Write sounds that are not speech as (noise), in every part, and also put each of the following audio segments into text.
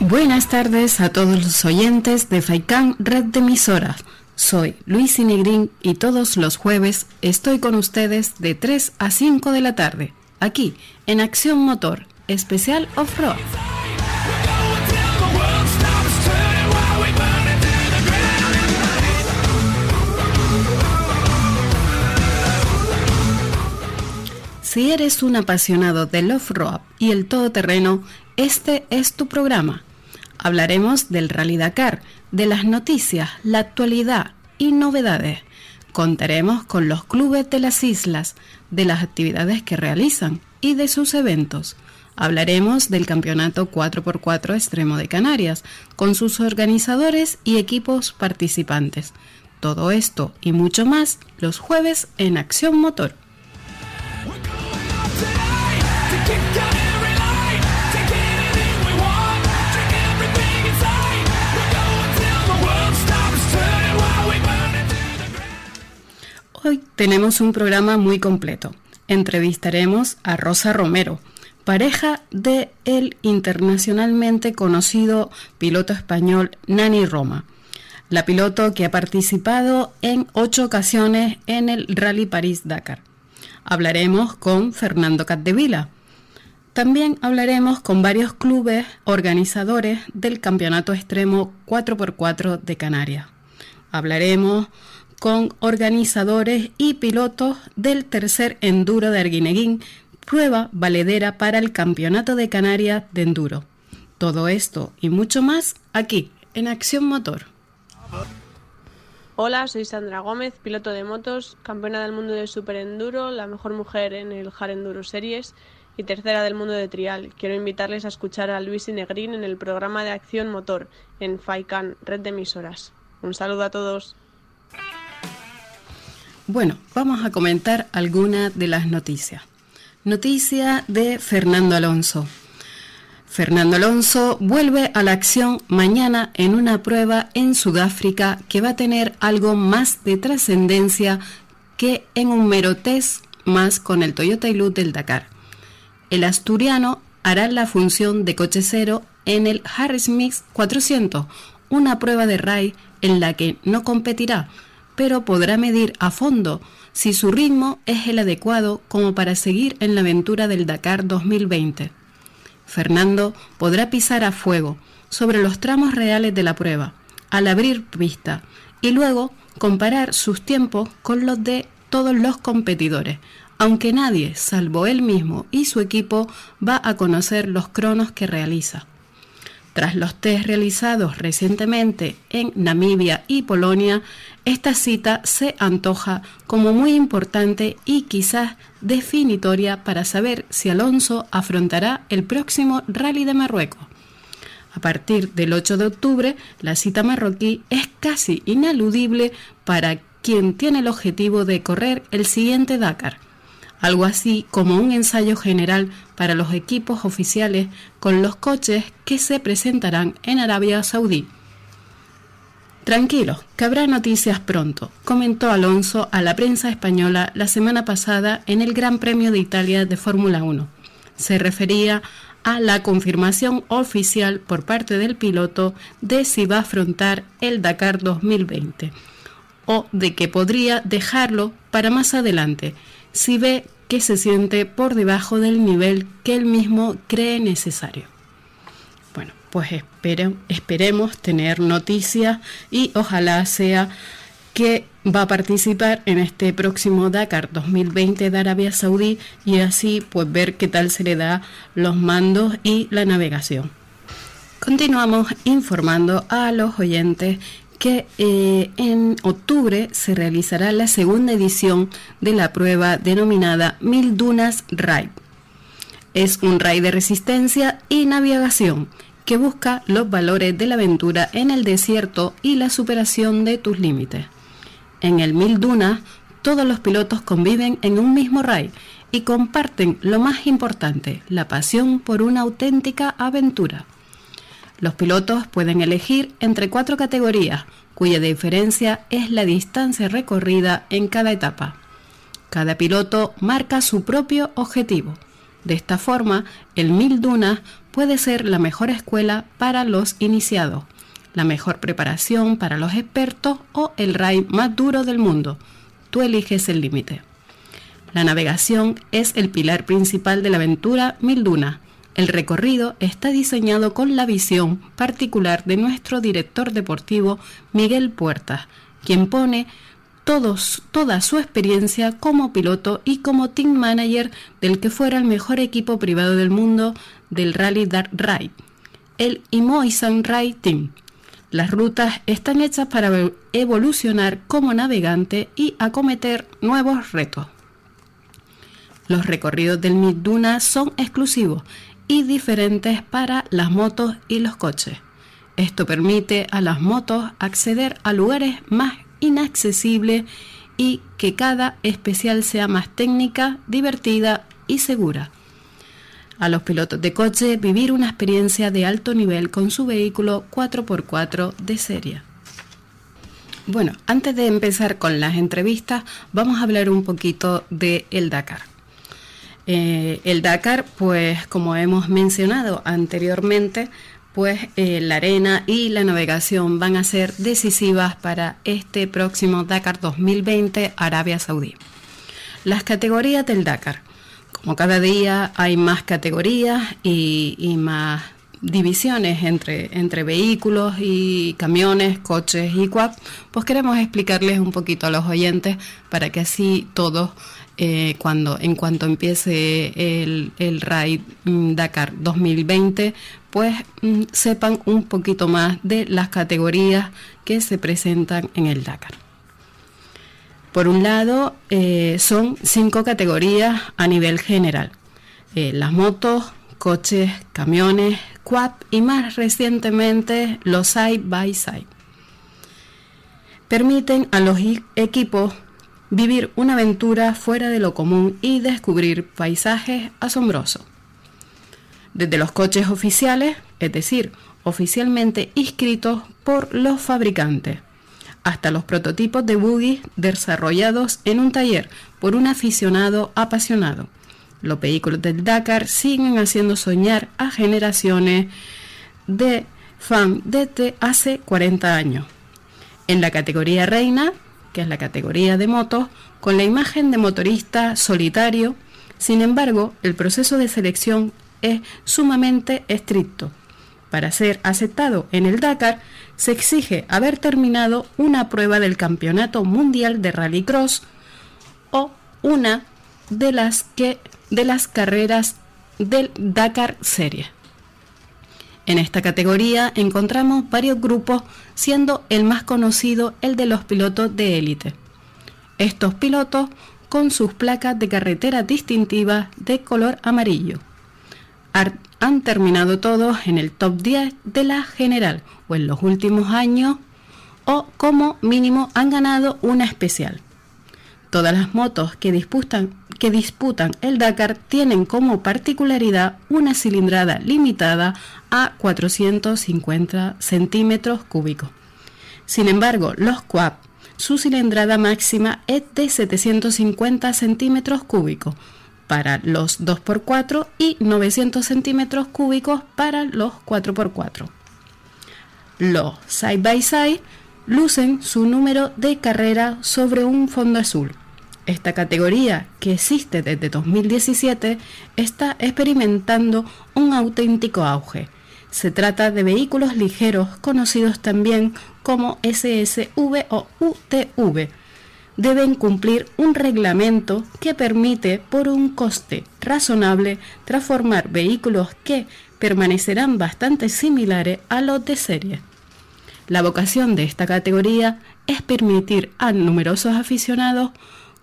Buenas tardes a todos los oyentes de FAICAN Red de Emisoras. Soy Luis Inegrín y todos los jueves estoy con ustedes de 3 a 5 de la tarde, aquí en Acción Motor, especial off-road. Si eres un apasionado del off-road y el todoterreno, este es tu programa. Hablaremos del Rally Dakar, de las noticias, la actualidad y novedades. Contaremos con los clubes de las islas, de las actividades que realizan y de sus eventos. Hablaremos del Campeonato 4x4 Extremo de Canarias, con sus organizadores y equipos participantes. Todo esto y mucho más los jueves en Acción Motor. Hoy tenemos un programa muy completo. Entrevistaremos a Rosa Romero, pareja de el internacionalmente conocido piloto español Nani Roma, la piloto que ha participado en ocho ocasiones en el Rally París-Dakar. Hablaremos con Fernando Catdevila. También hablaremos con varios clubes organizadores del Campeonato Extremo 4x4 de Canarias. Hablaremos con organizadores y pilotos del tercer enduro de Arguineguín, prueba valedera para el Campeonato de Canarias de Enduro. Todo esto y mucho más aquí, en Acción Motor. Hola, soy Sandra Gómez, piloto de motos, campeona del mundo de Super Enduro, la mejor mujer en el Hard Enduro Series y tercera del mundo de trial. Quiero invitarles a escuchar a Luis Inegrín en el programa de Acción Motor en FAICAN, red de emisoras. Un saludo a todos. Bueno, vamos a comentar algunas de las noticias. Noticia de Fernando Alonso. Fernando Alonso vuelve a la acción mañana en una prueba en Sudáfrica que va a tener algo más de trascendencia que en un mero test más con el Toyota Hilux del Dakar. El asturiano hará la función de coche cero en el Harris Mix 400, una prueba de RAI en la que no competirá, pero podrá medir a fondo si su ritmo es el adecuado como para seguir en la aventura del Dakar 2020. Fernando podrá pisar a fuego sobre los tramos reales de la prueba, al abrir pista, y luego comparar sus tiempos con los de todos los competidores, aunque nadie, salvo él mismo y su equipo, va a conocer los cronos que realiza. Tras los test realizados recientemente en Namibia y Polonia, esta cita se antoja como muy importante y quizás definitoria para saber si Alonso afrontará el próximo Rally de Marruecos. A partir del 8 de octubre, la cita marroquí es casi ineludible para quien tiene el objetivo de correr el siguiente Dakar algo así como un ensayo general para los equipos oficiales con los coches que se presentarán en Arabia Saudí. Tranquilos, que habrá noticias pronto, comentó Alonso a la prensa española la semana pasada en el Gran Premio de Italia de Fórmula 1. Se refería a la confirmación oficial por parte del piloto de si va a afrontar el Dakar 2020 o de que podría dejarlo para más adelante si ve que se siente por debajo del nivel que él mismo cree necesario. Bueno, pues esperemos tener noticias y ojalá sea que va a participar en este próximo Dakar 2020 de Arabia Saudí y así pues ver qué tal se le da los mandos y la navegación. Continuamos informando a los oyentes que eh, en octubre se realizará la segunda edición de la prueba denominada Mil Dunas Ride. Es un ride de resistencia y navegación que busca los valores de la aventura en el desierto y la superación de tus límites. En el Mil Dunas, todos los pilotos conviven en un mismo ride y comparten lo más importante, la pasión por una auténtica aventura. Los pilotos pueden elegir entre cuatro categorías, cuya diferencia es la distancia recorrida en cada etapa. Cada piloto marca su propio objetivo. De esta forma, el Mil Dunas puede ser la mejor escuela para los iniciados, la mejor preparación para los expertos o el raid más duro del mundo. Tú eliges el límite. La navegación es el pilar principal de la aventura Mil Dunas. El recorrido está diseñado con la visión particular de nuestro director deportivo Miguel Puertas, quien pone toda su experiencia como piloto y como team manager del que fuera el mejor equipo privado del mundo del Rally Dark Ride, el Imoisan Ride Team. Las rutas están hechas para evolucionar como navegante y acometer nuevos retos. Los recorridos del Miduna son exclusivos y diferentes para las motos y los coches. Esto permite a las motos acceder a lugares más inaccesible y que cada especial sea más técnica, divertida y segura. A los pilotos de coche vivir una experiencia de alto nivel con su vehículo 4x4 de serie. Bueno, antes de empezar con las entrevistas, vamos a hablar un poquito de el Dakar. Eh, el Dakar, pues como hemos mencionado anteriormente, pues eh, la arena y la navegación van a ser decisivas para este próximo Dakar 2020 Arabia Saudí. Las categorías del Dakar. Como cada día hay más categorías y, más divisiones entre, entre vehículos y camiones, coches y quad, pues queremos explicarles un poquito a los oyentes para que así todos eh, cuando en cuanto empiece el, el Ride mm, Dakar 2020, pues mm, sepan un poquito más de las categorías que se presentan en el Dakar. Por un lado, eh, son cinco categorías a nivel general. Eh, las motos, coches, camiones, quad y más recientemente los side by side. Permiten a los equipos vivir una aventura fuera de lo común y descubrir paisajes asombrosos. Desde los coches oficiales, es decir, oficialmente inscritos por los fabricantes, hasta los prototipos de buggy desarrollados en un taller por un aficionado apasionado. Los vehículos del Dakar siguen haciendo soñar a generaciones de fans desde hace 40 años. En la categoría reina que es la categoría de motos, con la imagen de motorista solitario. Sin embargo, el proceso de selección es sumamente estricto. Para ser aceptado en el Dakar, se exige haber terminado una prueba del Campeonato Mundial de Rallycross o una de las, que, de las carreras del Dakar Series. En esta categoría encontramos varios grupos, siendo el más conocido el de los pilotos de élite. Estos pilotos con sus placas de carretera distintivas de color amarillo. Han terminado todos en el top 10 de la general o en los últimos años o como mínimo han ganado una especial. Todas las motos que disputan, que disputan el Dakar tienen como particularidad una cilindrada limitada a 450 centímetros cúbicos. Sin embargo, los Quad, su cilindrada máxima es de 750 centímetros cúbicos para los 2x4 y 900 centímetros cúbicos para los 4x4. Los side by side lucen su número de carrera sobre un fondo azul. Esta categoría, que existe desde 2017, está experimentando un auténtico auge. Se trata de vehículos ligeros conocidos también como SSV o UTV. Deben cumplir un reglamento que permite, por un coste razonable, transformar vehículos que permanecerán bastante similares a los de serie. La vocación de esta categoría es permitir a numerosos aficionados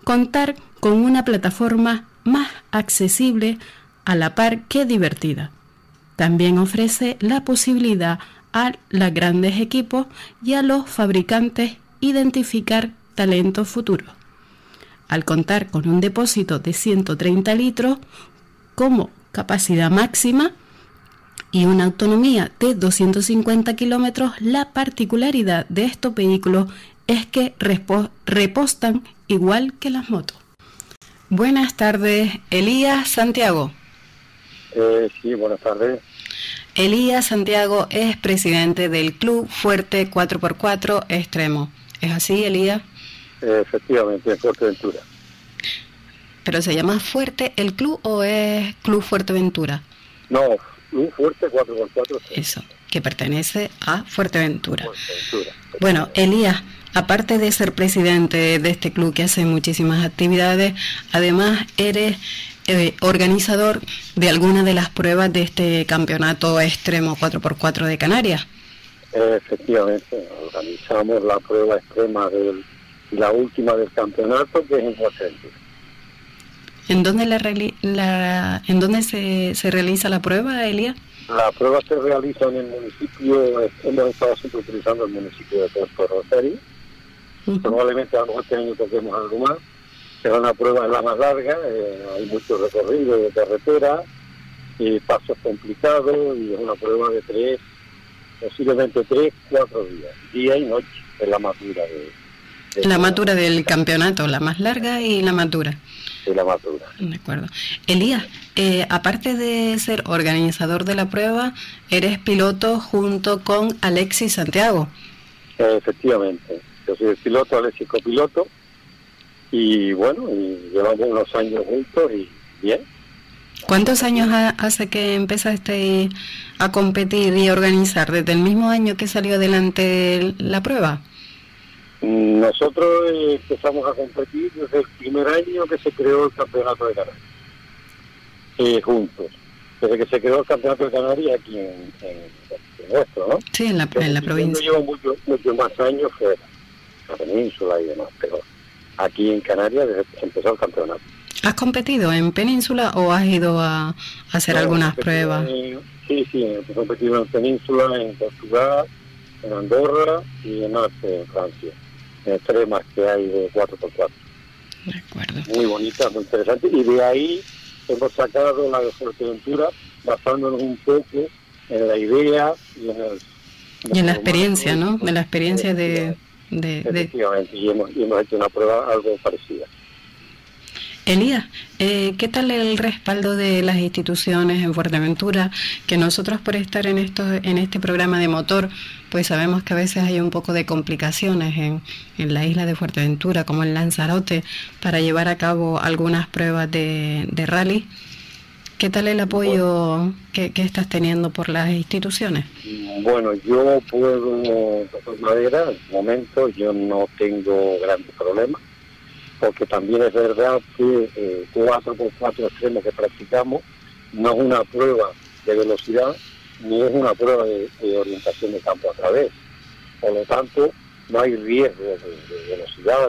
contar con una plataforma más accesible a la par que divertida. También ofrece la posibilidad a los grandes equipos y a los fabricantes identificar talentos futuros. Al contar con un depósito de 130 litros como capacidad máxima, y una autonomía de 250 kilómetros, la particularidad de estos vehículos es que repostan igual que las motos. Buenas tardes, Elías Santiago. Eh, sí, buenas tardes. Elías Santiago es presidente del Club Fuerte 4x4 Extremo. ¿Es así, Elías? efectivamente, en Fuerteventura. ¿Pero se llama Fuerte el club o es Club Fuerteventura? No, Club Fuerte 4x4. Eso, que pertenece a Fuerteventura. Bueno, Elías, aparte de ser presidente de este club que hace muchísimas actividades, además eres eh, organizador de alguna de las pruebas de este campeonato extremo 4x4 de Canarias. Efectivamente, organizamos la prueba extrema de la última del campeonato, que es en. ¿En dónde, la, ¿en dónde se, se realiza la prueba, Elia? La prueba se realiza en el municipio, hemos estado siempre utilizando el municipio de Puerto Rosario. (laughs) Probablemente a lo mejor este año toquemos algo más. Será una prueba la más larga, eh, hay mucho recorrido de carretera, y pasos complicados, y es una prueba de tres, posiblemente tres, cuatro días, día y noche, es la más dura de, la matura del campeonato, la más larga y la matura la madura. De acuerdo. Elías, eh, aparte de ser organizador de la prueba, eres piloto junto con Alexis Santiago. efectivamente, yo soy el piloto, Alexis copiloto, y bueno, y llevamos unos años juntos y bien. ¿Cuántos años hace que empezaste a competir y a organizar? ¿Desde el mismo año que salió adelante la prueba? Nosotros empezamos a competir desde el primer año que se creó el Campeonato de Canarias, eh, juntos. Desde que se creó el Campeonato de Canarias aquí en, nuestro, ¿no? Sí, en la, en la provincia. Yo llevo muchos más años fuera, la península y demás, pero aquí en Canarias desde que se empezó el campeonato. ¿Has competido en península o has ido a, hacer algunas pruebas? sí, sí, he competido en península, en Portugal, en Andorra y en Arte, en Francia extremas que hay de 4x4. De acuerdo. Muy bonita, muy interesante. Y de ahí hemos sacado la de Fuerteventura basándonos un poco en la idea y en, el, y en la experiencia, ¿no? De la experiencia de... de, Efectivamente, Y, hemos, y hemos hecho una prueba algo parecida. Elías, eh, ¿qué tal el respaldo de las instituciones en Fuerteventura? Que nosotros por estar en, esto, en este programa de motor, pues sabemos que a veces hay un poco de complicaciones en, en la isla de Fuerteventura, como en Lanzarote, para llevar a cabo algunas pruebas de, de rally. ¿Qué tal el apoyo que, estás teniendo por las instituciones? Bueno, yo puedo, de madera, en momento yo no tengo grandes problemas porque también es verdad que eh, 4x4 extremos que practicamos no es una prueba de velocidad ni es una prueba de, orientación de campo a través. Por lo tanto, no hay riesgo de, velocidad.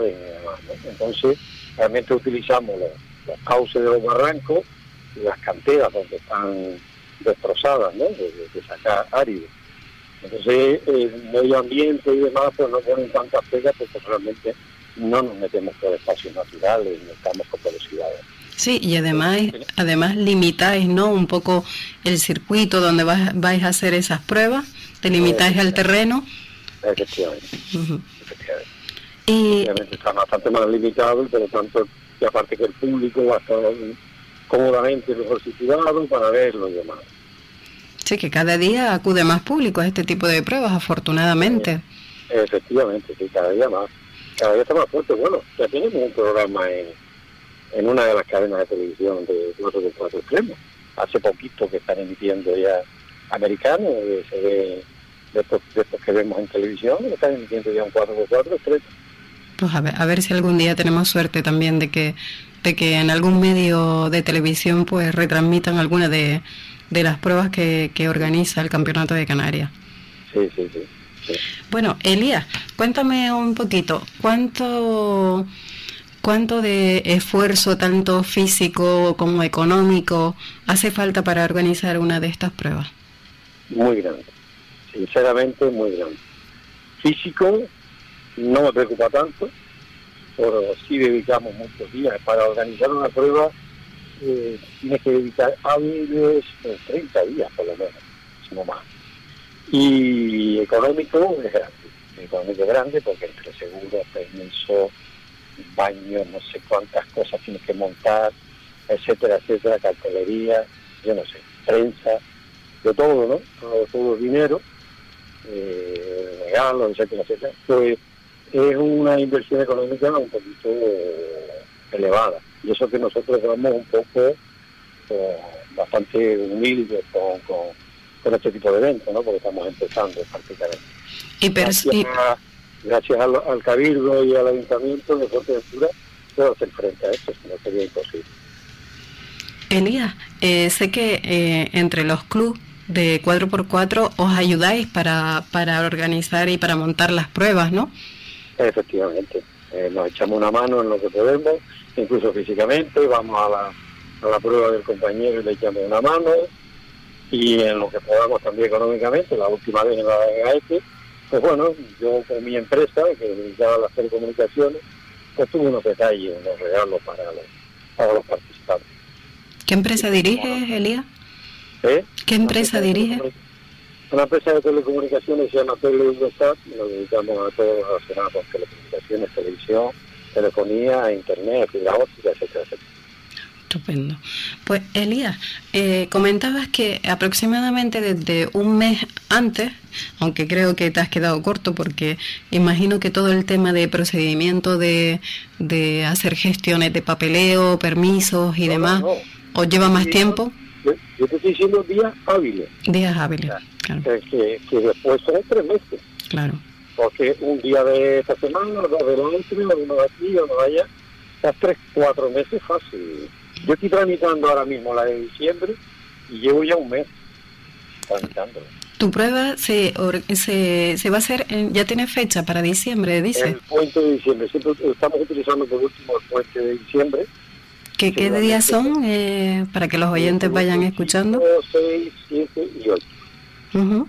Entonces, realmente utilizamos los, cauces de los barrancos las canteras donde están destrozadas, ¿no? de, sacar árido. Entonces, el medio ambiente y demás, pues no ponen tantas pegas porque realmente no nos metemos por espacios naturales, no estamos con velocidades. Sí, y además, además limitáis, ¿no? Un poco el circuito donde vais, a hacer esas pruebas, te limitáis al terreno. Efectivamente. Y... Obviamente está bastante más limitado y por lo tanto, y aparte que el público va a estar cómodamente mejor situado para verlo y demás. Sí, que cada día acude más público a este tipo de pruebas, afortunadamente. Efectivamente, sí, cada día más cada vez está más fuerte. Bueno, ya tenemos un programa en, en una de las cadenas de televisión de 4 de 4 extremos. Hace poquito que están emitiendo ya americanos, de, de, estos, de estos que vemos en televisión, están emitiendo ya un 4 de 4 extremos. Pues a ver, a ver si algún día tenemos suerte también de que de que en algún medio de televisión pues retransmitan alguna de, de las pruebas que, que organiza el Campeonato de Canarias. Sí, sí, sí. Bueno, Elías, cuéntame un poquito, ¿cuánto, cuánto de esfuerzo, tanto físico como económico, hace falta para organizar una de estas pruebas? Muy grande, sinceramente muy grande. Físico no me preocupa tanto, pero sí dedicamos muchos días. Para organizar una prueba eh, tienes que dedicar hábiles 30 días por lo menos, no más. Y económico es grande, económico es grande porque entre seguros, permiso, baño, no sé cuántas cosas tienes que montar, etcétera, etcétera, cartelería, yo no sé, prensa, de todo, ¿no? Todo, todo dinero, eh, regalos, etcétera, etcétera. Pues es una inversión económica un poquito elevada. Y eso que nosotros vamos un poco eh, bastante humildes con, con, este tipo de eventos, ¿no? Porque estamos empezando prácticamente. Y gracias, gracias al, Cabildo y al Ayuntamiento de Fuerteventura puedo hacer frente a esto, si no sería imposible. Elías, eh, sé que eh, entre los clubes de 4x4 os ayudáis para, para organizar y para montar las pruebas, ¿no? Efectivamente, eh, nos echamos una mano en lo que podemos, incluso físicamente, vamos a la, a la prueba del compañero y le echamos una mano, y en lo que podamos también económicamente, la última vez en la GAEP, pues bueno, yo con mi empresa, que dedicaba a las telecomunicaciones, pues tuve unos detalles, unos regalos para los, para los participantes. ¿Qué empresa diriges, Elías? ¿Eh? ¿Qué empresa dirige? Una empresa de telecomunicaciones se llama TeleUSAT y nos dedicamos a todo lo relacionado con telecomunicaciones, televisión, telefonía, internet, fibra óptica, etcétera, etcétera. Estupendo. Pues Elías, eh, comentabas que aproximadamente desde un mes antes, aunque creo que te has quedado corto porque imagino que todo el tema de procedimiento de, de hacer gestiones de papeleo, permisos y demás, ¿os lleva más tiempo? Yo, te estoy diciendo días hábiles. Días hábiles, claro. Que, que después son tres meses. Claro. Porque un día de esta semana, dos de la otra, uno de aquí, uno de allá, las tres, cuatro meses fácil. Yo estoy tramitando ahora mismo la de diciembre y llevo ya un mes tramitándola. ¿Tu prueba se, se, se va a hacer, ya tiene fecha para diciembre, dice? El puente de diciembre. Siempre estamos utilizando por último el puente de diciembre. ¿Qué, qué días son eh, para que los oyentes vayan escuchando? 5, 6, 7 y 8.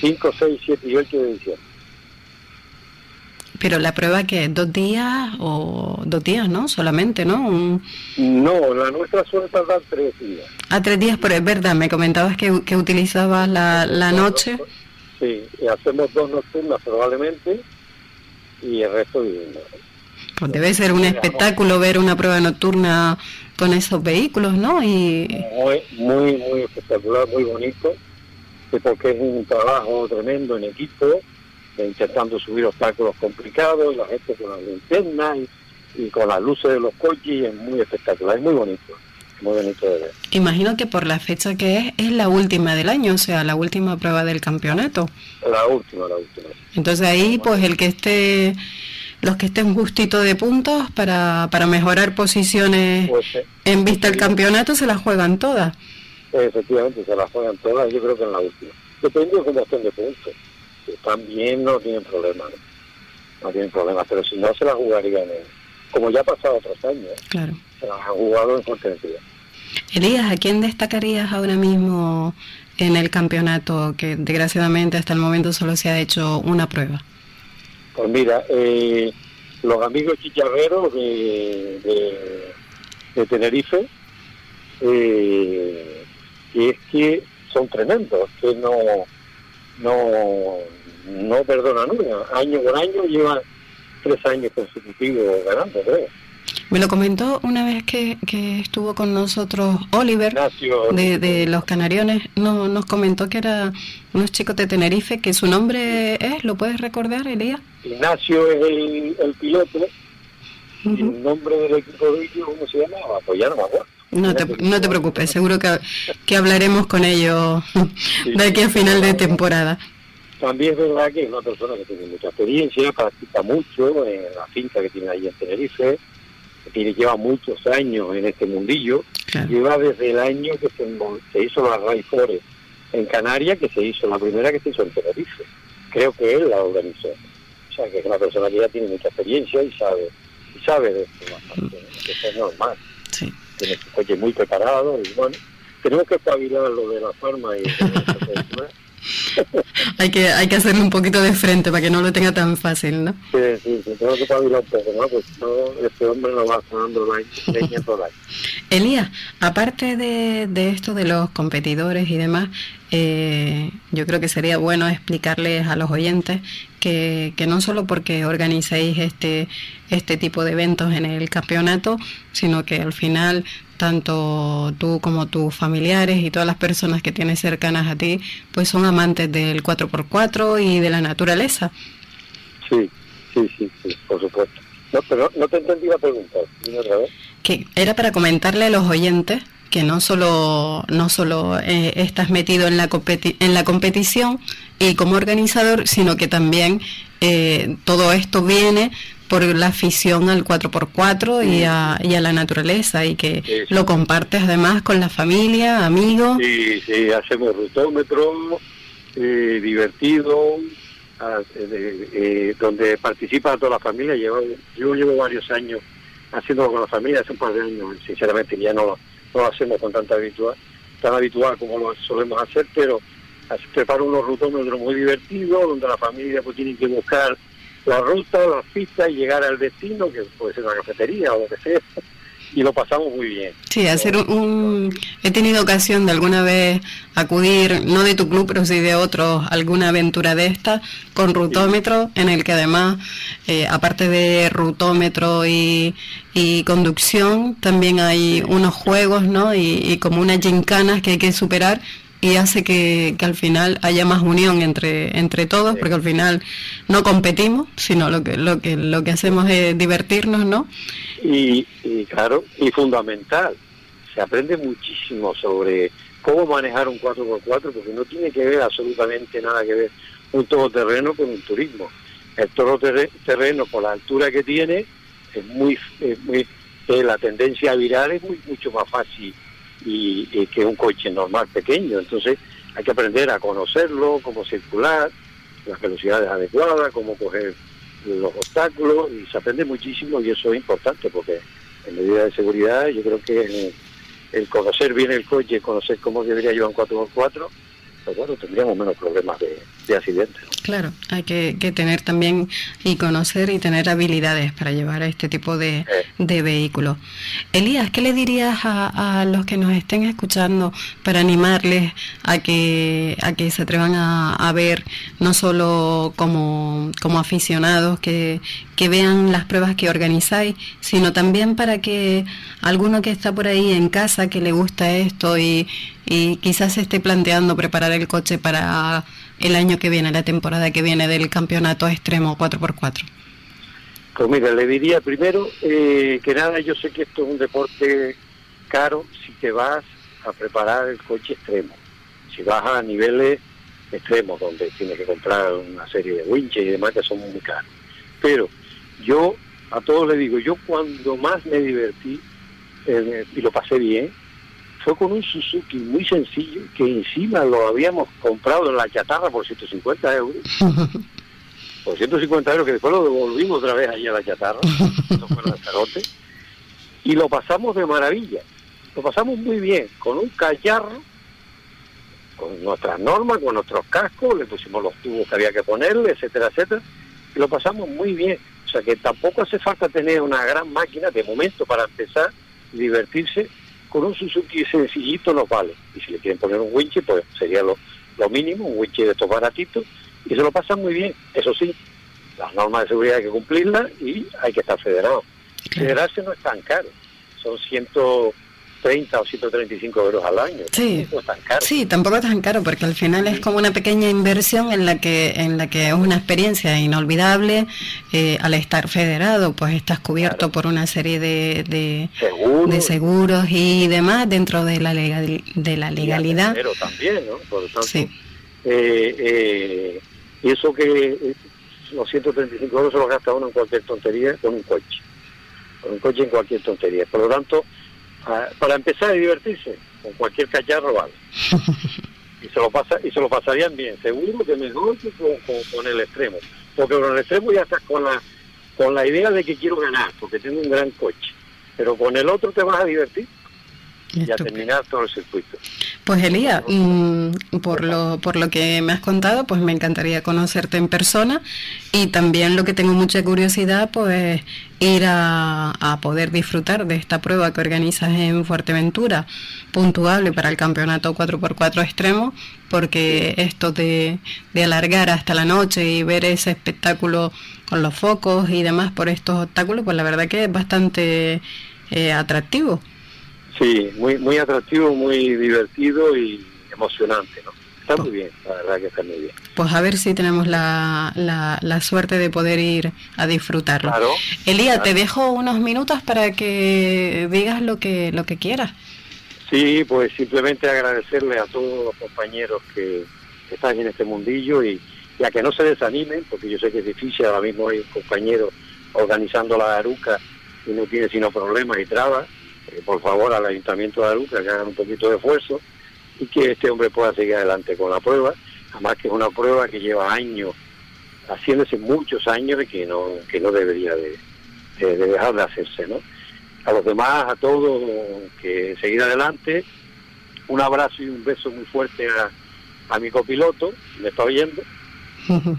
5, 6, 7 y 8 de diciembre. Pero la prueba que dos días o dos días, ¿no? Solamente, ¿no? No, la nuestra suele tardar tres días. Ah, tres días, pero es verdad, me comentabas que, que utilizabas la, la noche. Sí, y hacemos dos nocturnas probablemente y el resto viviendo. Pues debe ser un espectáculo ver una prueba nocturna con esos vehículos, ¿no? Y... Muy, muy, muy espectacular, muy bonito, porque es un trabajo tremendo en equipo intentando subir obstáculos complicados, la gente con las linternas y, con las luces de los coches, es muy espectacular, es muy bonito, muy bonito de ver. Imagino que por la fecha que es, es la última del año, o sea, la última prueba del campeonato. La última, la última. Entonces ahí, pues el que esté, los que estén justito de puntos para, para mejorar posiciones pues, en vista del campeonato, se las juegan todas. Efectivamente, se las juegan todas, yo creo que en la última. Depende de cómo estén de puntos están bien no tienen problemas, ¿no? tienen problemas, pero si no se la jugarían, como ya ha pasado otros años, claro. se las han jugado en Fuerteventura. Elías, ¿a quién destacarías ahora mismo en el campeonato que desgraciadamente hasta el momento solo se ha hecho una prueba? Pues mira, eh, los amigos chicharreros de, de, Tenerife, eh, es que son tremendos, que no, no, no perdona nunca. Año por año lleva tres años consecutivos ganando, creo. Me lo comentó una vez que, que estuvo con nosotros Oliver de, de, los Canariones. No, nos comentó que era unos chicos de Tenerife, que su nombre es, ¿lo puedes recordar, Elías? Ignacio es el, el piloto. y el nombre del equipo de ellos, ¿cómo se llamaba? Pues ya no me acuerdo. No te, no te preocupes, seguro que, que hablaremos con ellos de aquí a final de temporada. También es verdad que es una persona que tiene mucha experiencia, practica mucho en la finca que tiene ahí en Tenerife, que tiene, lleva muchos años en este mundillo, lleva desde el año que se, hizo la Ray Forest en Canarias, que se hizo la primera que se hizo en Tenerife. Creo que él la organizó. Que es una persona que ya tiene mucha experiencia y sabe, y sabe de esto bastante, que es normal. Sí. Tiene su coche muy preparado y bueno, tenemos que espabilar lo de la farma y (laughs) hay que hay que hacerle un poquito de frente para que no lo tenga tan fácil, ¿no? Sí, sí, sí tengo que espabilar un poco, ¿no? Pues no, este hombre no va sonando leña el Elías, aparte de, de esto de los competidores y demás, eh, yo creo que sería bueno explicarles a los oyentes que, que, no solo porque organizáis este, este tipo de eventos en el campeonato, sino que al final tanto tú como tus familiares y todas las personas que tienes cercanas a ti, pues son amantes del 4x4 y de la naturaleza. Sí, sí, sí, sí, por supuesto. No, pero no te entendí la pregunta. Que era para comentarle a los oyentes que no solo no solo eh, estás metido en la en la competición y como organizador, sino que también eh, todo esto viene por la afición al 4x4 y, a, y a la naturaleza y que lo compartes además con la familia, amigos. Sí, sí, hacemos rutómetro, eh, divertido, eh, donde participa toda la familia. Llevo, yo llevo varios años haciéndolo con la familia, hace un par de años, sinceramente ya no, no lo hacemos con tanta habitual, tan habitual como lo solemos hacer, pero preparo unos rutómetros muy divertidos, donde la familia pues tiene que buscar la ruta, las pistas y llegar al destino, que puede ser una cafetería o lo que sea y lo pasamos muy bien. Sí, hacer un, He tenido ocasión de alguna vez acudir, no de tu club, pero sí de otros, alguna aventura de esta, con rutómetro, en el que además, eh, aparte de rutómetro y, y, conducción, también hay unos juegos, ¿no? Y, y como unas gincanas que hay que superar y hace que, al final haya más unión entre entre todos porque al final no competimos sino lo que lo que lo que hacemos es divertirnos no y, claro y fundamental se aprende muchísimo sobre cómo manejar un 4x4 porque no tiene que ver absolutamente nada que ver un todoterreno con un turismo. El todoterreno por la altura que tiene es muy es muy la tendencia viral es muy mucho más fácil y, que un coche normal pequeño. Entonces hay que aprender a conocerlo, cómo circular, las velocidades adecuadas, cómo coger los obstáculos y se aprende muchísimo y eso es importante porque en medida de seguridad yo creo que el conocer bien el coche, conocer cómo debería llevar un 4x4, pues bueno, tendríamos menos problemas de, accidentes. Claro, hay que, tener también y conocer y tener habilidades para llevar a este tipo de, de vehículos. Elías, ¿qué le dirías a, los que nos estén escuchando para animarles a que, a que se atrevan a, ver, no solo como, como aficionados, que, que vean las pruebas que organizáis, sino también para que alguno que está por ahí en casa, que le gusta esto y, y quizás se esté planteando preparar el coche para el año que viene, la temporada que viene del campeonato extremo 4x4? Pues mira, le diría primero eh, que nada, yo sé que esto es un deporte caro si te vas a preparar el coche extremo, si vas a niveles extremos donde tienes que comprar una serie de winches y demás que son muy caros. Pero yo a todos les digo, yo cuando más me divertí eh, y lo pasé bien, fue con un Suzuki muy sencillo que encima lo habíamos comprado en la chatarra por 150 euros. (laughs) por 150 euros que después lo devolvimos otra vez allí a la chatarra. y lo pasamos de maravilla. Lo pasamos muy bien, con un callarro, con nuestras normas, con nuestros cascos, le pusimos los tubos que había que ponerle, etcétera, etcétera. Y lo pasamos muy bien. O sea que tampoco hace falta tener una gran máquina de momento para empezar a divertirse con un Suzuki sencillito nos vale. Y si le quieren poner un winche, pues sería lo, lo mínimo, un winche de estos baratitos, y se lo pasan muy bien. Eso sí, las normas de seguridad hay que cumplirlas y hay que estar federado. Federarse no es tan caro, son ciento 30 o 135 euros al año. Sí, sí, tampoco es tan caro porque al final es como una pequeña inversión en la que en la que es una experiencia inolvidable. Eh, al estar federado, pues estás cubierto por una serie de, de, seguros y demás dentro de la, legal, de la legalidad. Pero también, ¿no? Por lo tanto, sí. eh, eh, eso que los 135 euros se los gasta uno en cualquier tontería con un coche. Con un coche en cualquier tontería. Por lo tanto, para empezar a divertirse, con cualquier cacharro vale. (laughs) y se lo pasa y se lo pasarían bien, seguro que mejor que con, el extremo. Porque con el extremo ya estás con la, con la idea de que quiero ganar, porque tengo un gran coche. Pero con el otro te vas a divertir y a terminar todo el circuito. Pues Elías, mm, por lo, por lo que me has contado, pues me encantaría conocerte en persona y también lo que tengo mucha curiosidad, pues ir a, poder disfrutar de esta prueba que organizas en Fuerteventura, puntuable para el campeonato 4x4 extremo, porque esto de, de alargar hasta la noche y ver ese espectáculo con los focos y demás por estos obstáculos, pues la verdad que es bastante eh, atractivo. Sí, muy, muy atractivo, muy divertido y emocionante, ¿no? Está muy bien, la verdad que está muy bien. Pues a ver si tenemos la, la, suerte de poder ir a disfrutarlo. Claro. Elías, te dejo unos minutos para que digas lo que, lo que quieras. Sí, pues simplemente agradecerle a todos los compañeros que están en este mundillo y, a que no se desanimen, porque yo sé que es difícil, ahora mismo hay un compañero organizando la Aruca y no tiene sino problemas y trabas. Eh, por favor, al Ayuntamiento de Aruca que hagan un poquito de esfuerzo y que este hombre pueda seguir adelante con la prueba, además que es una prueba que lleva años, haciéndose muchos años de que no, que no debería de, dejar de hacerse, ¿no? A los demás, a todos, que seguir adelante, un abrazo y un beso muy fuerte a, a mi copiloto, me está oyendo, (laughs)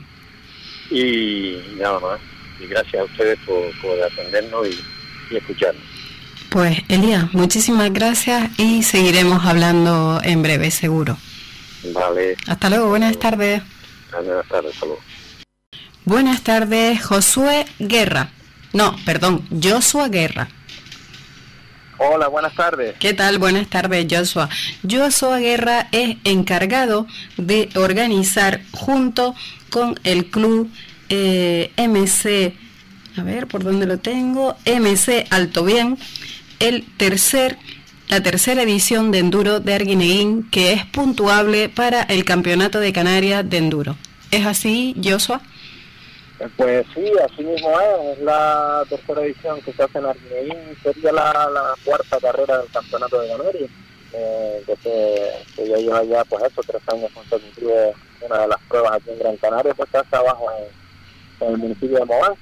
y nada más, y gracias a ustedes por, por atendernos y escucharnos. Pues Elías, muchísimas gracias y seguiremos hablando en breve, seguro. Vale. Hasta luego, buenas tardes. Buenas tardes, hasta Buenas tardes, Josué Guerra. No, perdón, Joshua Guerra. Hola, buenas tardes. ¿Qué tal? Buenas tardes, Joshua. Joshua Guerra es encargado de organizar junto con el club eh, MC, a ver por dónde lo tengo, MC Alto Bien, el tercer, la tercera edición de Enduro de Arguineguín, que es puntuable para el Campeonato de Canarias de Enduro. ¿Es así, Joshua? Pues sí, así mismo es. Es la tercera edición que se hace en Arguineguín. Sería la, cuarta carrera del Campeonato de Canarias. Eh, que, ya lleva ya, pues eso, tres años consecutivos una de las pruebas aquí en Gran Canaria, pues está abajo en, en el municipio de Mogán.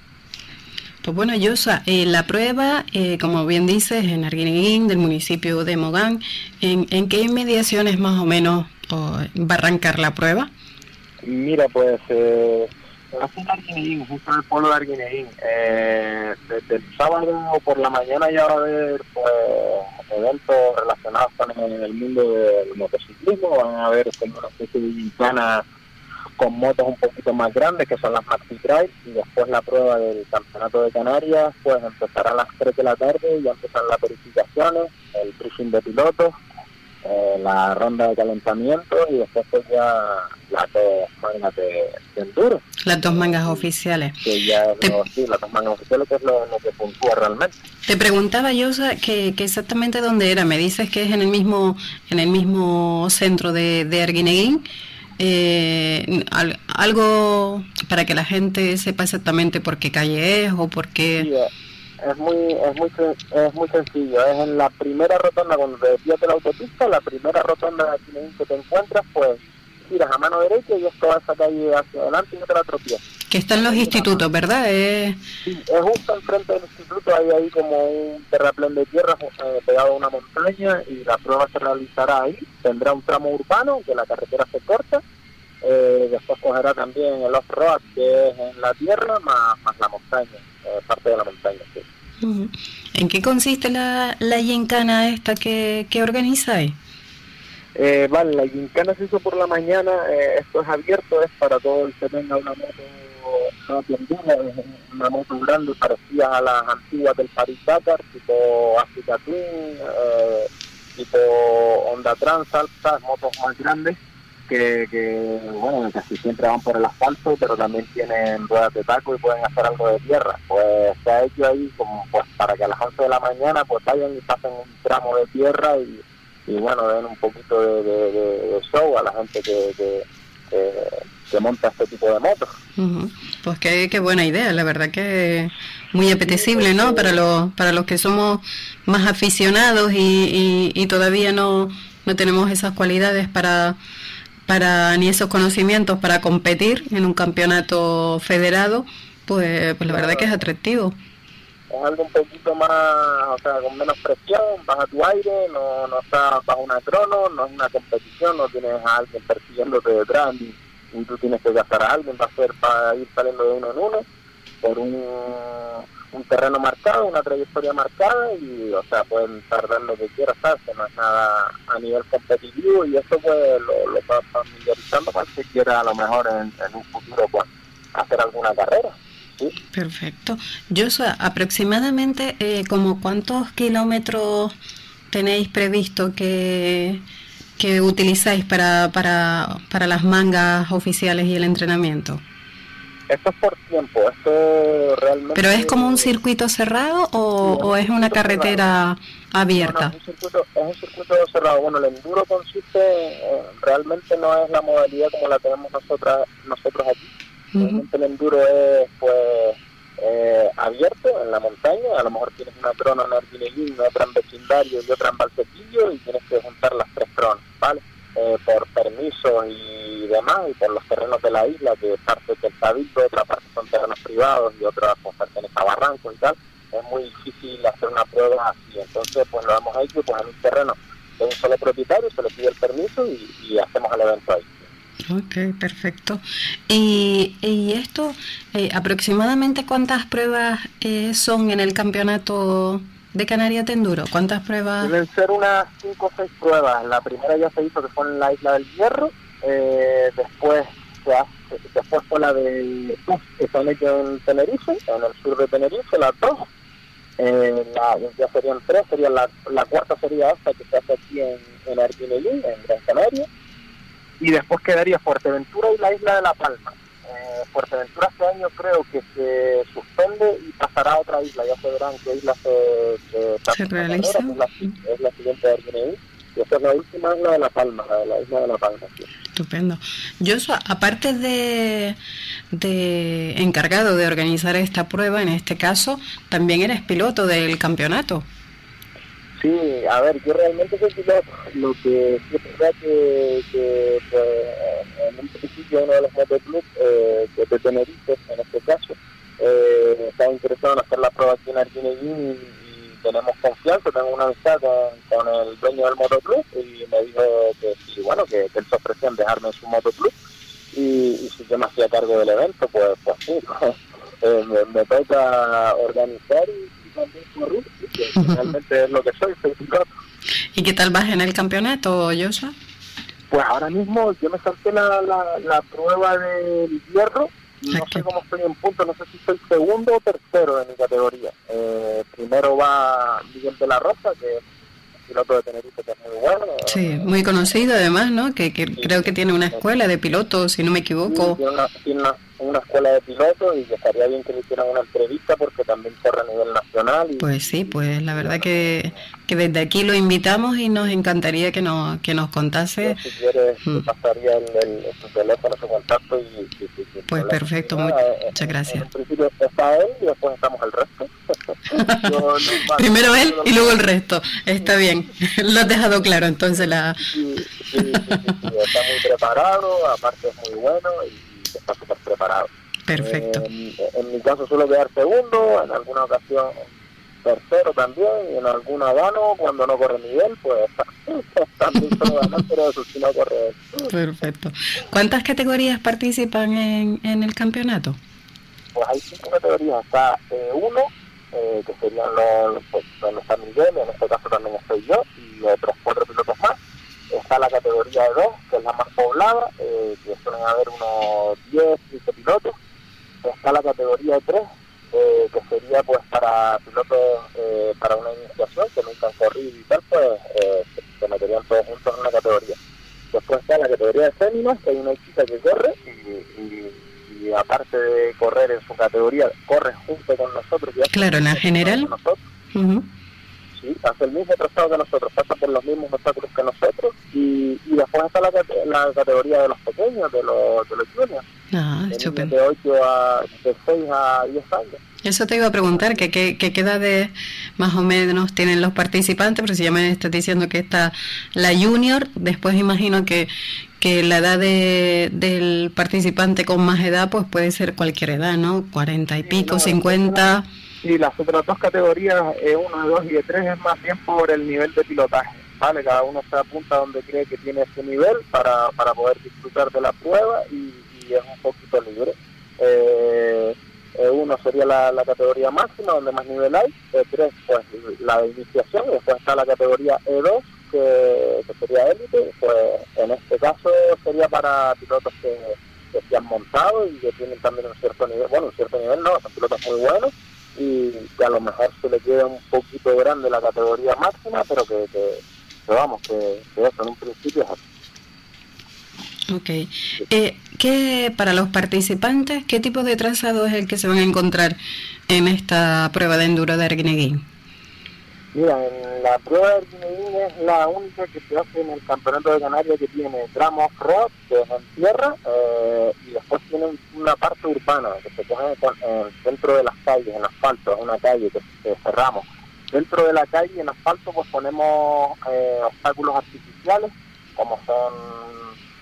Pues bueno, Yosa, eh, la prueba, eh, como bien dices, en Arguineguín, del municipio de Mogán, ¿en, en qué inmediaciones más o menos va a arrancar la prueba? Mira, pues eh, en Arguineguín, justo en el pueblo de Arguineguín. Eh, desde el sábado por la mañana ya va a haber pues, eventos relacionados con el, mundo del motociclismo, van a haber como una especie de gincana con motos un poquito más grandes, que son las Maxi Drive, y después la prueba del Campeonato de Canarias, pues empezará a las 3 de la tarde, ya empezarán las verificaciones, el briefing de pilotos, eh, la ronda de calentamiento y después pues ya las dos mangas de, enduro. Las dos mangas oficiales. Que ya sí, las dos mangas oficiales que es lo, que puntúa realmente. Te preguntaba yo que, que, exactamente dónde era. Me dices que es en el mismo en el mismo centro de, de Arguineguín eh, algo para que la gente sepa exactamente por qué calle es o por qué... es muy, es muy, es muy sencillo. Es en la primera rotonda cuando te desvías de la autopista, la primera rotonda que te encuentras, pues giras a mano derecha y es toda esa calle hacia adelante y no te la tropiezas. Que están los institutos, ¿verdad? Sí, es justo enfrente del instituto, hay ahí como un terraplén de tierra eh, pegado a una montaña y la prueba se realizará ahí. Tendrá un tramo urbano, que la carretera se corta, eh, después cogerá también el off-road, que es en la tierra, más, más la montaña, eh, parte de la montaña, sí. ¿En qué consiste la, la esta que, que organizáis? Eh, vale, la gincana se hizo por la mañana, eh, esto es abierto, es para todo el que tenga una moto una moto grande parecida a las antiguas del Paris Dakar, tipo Africa eh, tipo Honda Trans, altas, motos más grandes, que, que, bueno, casi siempre van por el asfalto, pero también tienen ruedas de taco y pueden hacer algo de tierra. Pues se ha hecho ahí como pues para que a las 11 de la mañana pues vayan y pasen un tramo de tierra y, bueno, den un poquito de, show a la gente que, que, monta este tipo de motos. Pues qué, qué buena idea, la verdad que muy apetecible, ¿no? Para los, para los que somos más aficionados y, y, todavía no, no tenemos esas cualidades para para ni esos conocimientos para competir en un campeonato federado, pues, pues la verdad que es atractivo. Es algo un poquito más, o sea, con menos presión, baja tu aire, no, no estás bajo una crono, no es una competición, no tienes a alguien persiguiéndote detrás, ni, ni tú tienes que gastar a alguien, va a ser para ir saliendo de uno en uno por un un terreno marcado, una trayectoria marcada y, o sea, pueden tardar lo que quieras. Que no es nada a nivel competitivo y eso pues lo, lo va familiarizando para que quiera a lo mejor en, un futuro pues hacer alguna carrera. Perfecto. Yo, aproximadamente, eh, como cuántos kilómetros tenéis previsto que, que utilizáis para, para, para las mangas oficiales y el entrenamiento? Esto es por tiempo, esto realmente... ¿Pero es como un circuito cerrado o, es una carretera abierta? es, un circuito, es un circuito cerrado. Bueno, el enduro consiste, realmente no es la modalidad como la tenemos nosotras, nosotros aquí. El enduro es pues eh, abierto en la montaña, a lo mejor tienes una trona en Arguinellín, otra en vecindario y otra en Valsequillo y tienes que juntar las tres tronas, ¿vale? Eh, por permisos y demás, y por los terrenos de la isla, que parte del cabildo, otra parte son terrenos privados y otra pues, pertenece a barrancos y tal, es muy difícil hacer una prueba así. Entonces, pues lo hemos hecho pues, en un terreno de un solo propietario, se le pide el permiso y, hacemos el evento ahí. Ok, perfecto. ¿Y, y esto, eh, aproximadamente cuántas pruebas eh, son en el campeonato de Canarias de Enduro? ¿Cuántas pruebas? Deben ser unas 5 o 6 pruebas. La primera ya se hizo que fue en la Isla del Hierro, eh, después se hace, después fue la de que se han hecho en Tenerife, en el sur de Tenerife, las dos. Eh, la, ya serían tres, sería la, la cuarta sería esta que se hace aquí en, en en Gran Canaria. Y después quedaría Fuerteventura y la isla de La Palma. Eh, Fuerteventura este año creo que se suspende y pasará a otra isla. Ya se verán qué isla se, se, realiza. Es la, es la, siguiente de Y esta es la última isla de La Palma, la, la isla de La Palma. Estupendo. Yo, aparte de, de encargado de organizar esta prueba, en este caso, también eres piloto del campeonato. Sí, a ver, yo realmente soy piloto. Lo que es verdad que, que pues, en un principio uno de los motoclubs, eh, que de Tenerife, en este caso, eh, estaba interesado en hacer la prueba aquí en Arguinellín y, tenemos confianza, tengo una amistad con, el dueño del motoclub y me dijo que sí, bueno, que, él se dejarme en su motoclub y, y si yo me hacía cargo del evento, pues, pues sí, (laughs) eh, me, me toca organizar y realmente es lo que soy, soy ¿Y qué tal vas en el campeonato, Yosa? Pues ahora mismo yo me salté la, la, prueba del hierro y no sé cómo estoy en punto, no sé si soy segundo o tercero en mi categoría. Eh, primero va Miguel de la Rosa, que es piloto de Tenerife que es muy bueno. Sí, muy conocido además, ¿no? Que, que creo que tiene una escuela de pilotos, si no me equivoco. tiene, una, tiene una, una, escuela de pilotos y estaría bien que le hicieran una entrevista porque también corre a nivel nacional. pues sí, pues la verdad que, que desde aquí lo invitamos y nos encantaría que nos, que nos contase. si quieres, mm. pasaría el, el, su teléfono, su contacto y... pues perfecto, muchas gracias. En principio está él y después estamos el resto. (laughs) Primero él y luego el resto. Está bien, (laughs) lo has dejado claro entonces la... Sí, sí, sí, está muy preparado, aparte es muy bueno y está súper preparado. Perfecto. en mi caso suelo quedar segundo, en alguna ocasión tercero también, y en alguna gano, cuando no corre nivel, pues también puedo ganar, pero eso sí no corre. Perfecto. ¿Cuántas categorías participan en, en el campeonato? Pues hay cinco categorías, está eh, uno, eh, que serían los, pues, donde está Miguel, en este caso también estoy yo, y otros cuatro pilotos más. Está la categoría de 2, que es la más poblada, eh, que suelen haber unos 10, 15 pilotos. Está la categoría de 3, eh, que sería pues para pilotos eh, para una iniciación que nunca han corrido y tal, pues eh, se meterían todos juntos en una categoría. Después está la categoría de féminas, que hay una chica que corre y y aparte de correr en su categoría, corre junto con nosotros. claro, en la general. Sí, hace el mismo trazado que nosotros, pasa por los mismos obstáculos que nosotros y, y después está la, la, categoría de los pequeños, de los, de los juniors. Ah, de, de 8 a de 6 a 10 años. Eso te iba a preguntar, ¿qué, qué, qué edad más o menos tienen los participantes? Pero si ya me estás diciendo que está la junior, después imagino que, que la edad de, del participante con más edad pues puede ser cualquier edad, ¿no? 40 y pico, 50. Sí, las otras dos categorías, eh, 1, 2 y de 3, es más bien por el nivel de pilotaje. ¿vale? Cada uno se apunta donde cree que tiene ese nivel para, para poder disfrutar de la prueba y, es un poquito libre. Eh, eh, uno sería la, categoría máxima, donde más nivel hay. Eh, tres, pues la de iniciación. Y después está la categoría E2, que, sería élite, pues en este caso sería para pilotos que, se han montado y que tienen también un cierto nivel, bueno, un cierto nivel no, son pilotos muy buenos y que a lo mejor se le queda un poquito grande la categoría máxima, pero que, que, vamos, que, eso en un principio es así. Ok. Eh, ¿qué, para los participantes, ¿qué tipo de trazado es el que se van a encontrar en esta prueba de enduro de Arguineguín? Mira, en la prueba de Arguineguín es la única que se hace en el Campeonato de Canarias que tiene tramos es en tierra, eh, y después tiene una parte urbana que se pone dentro de las calles, en asfalto, es una calle que, cerramos. Dentro de la calle, en asfalto, pues ponemos eh, obstáculos artificiales, como son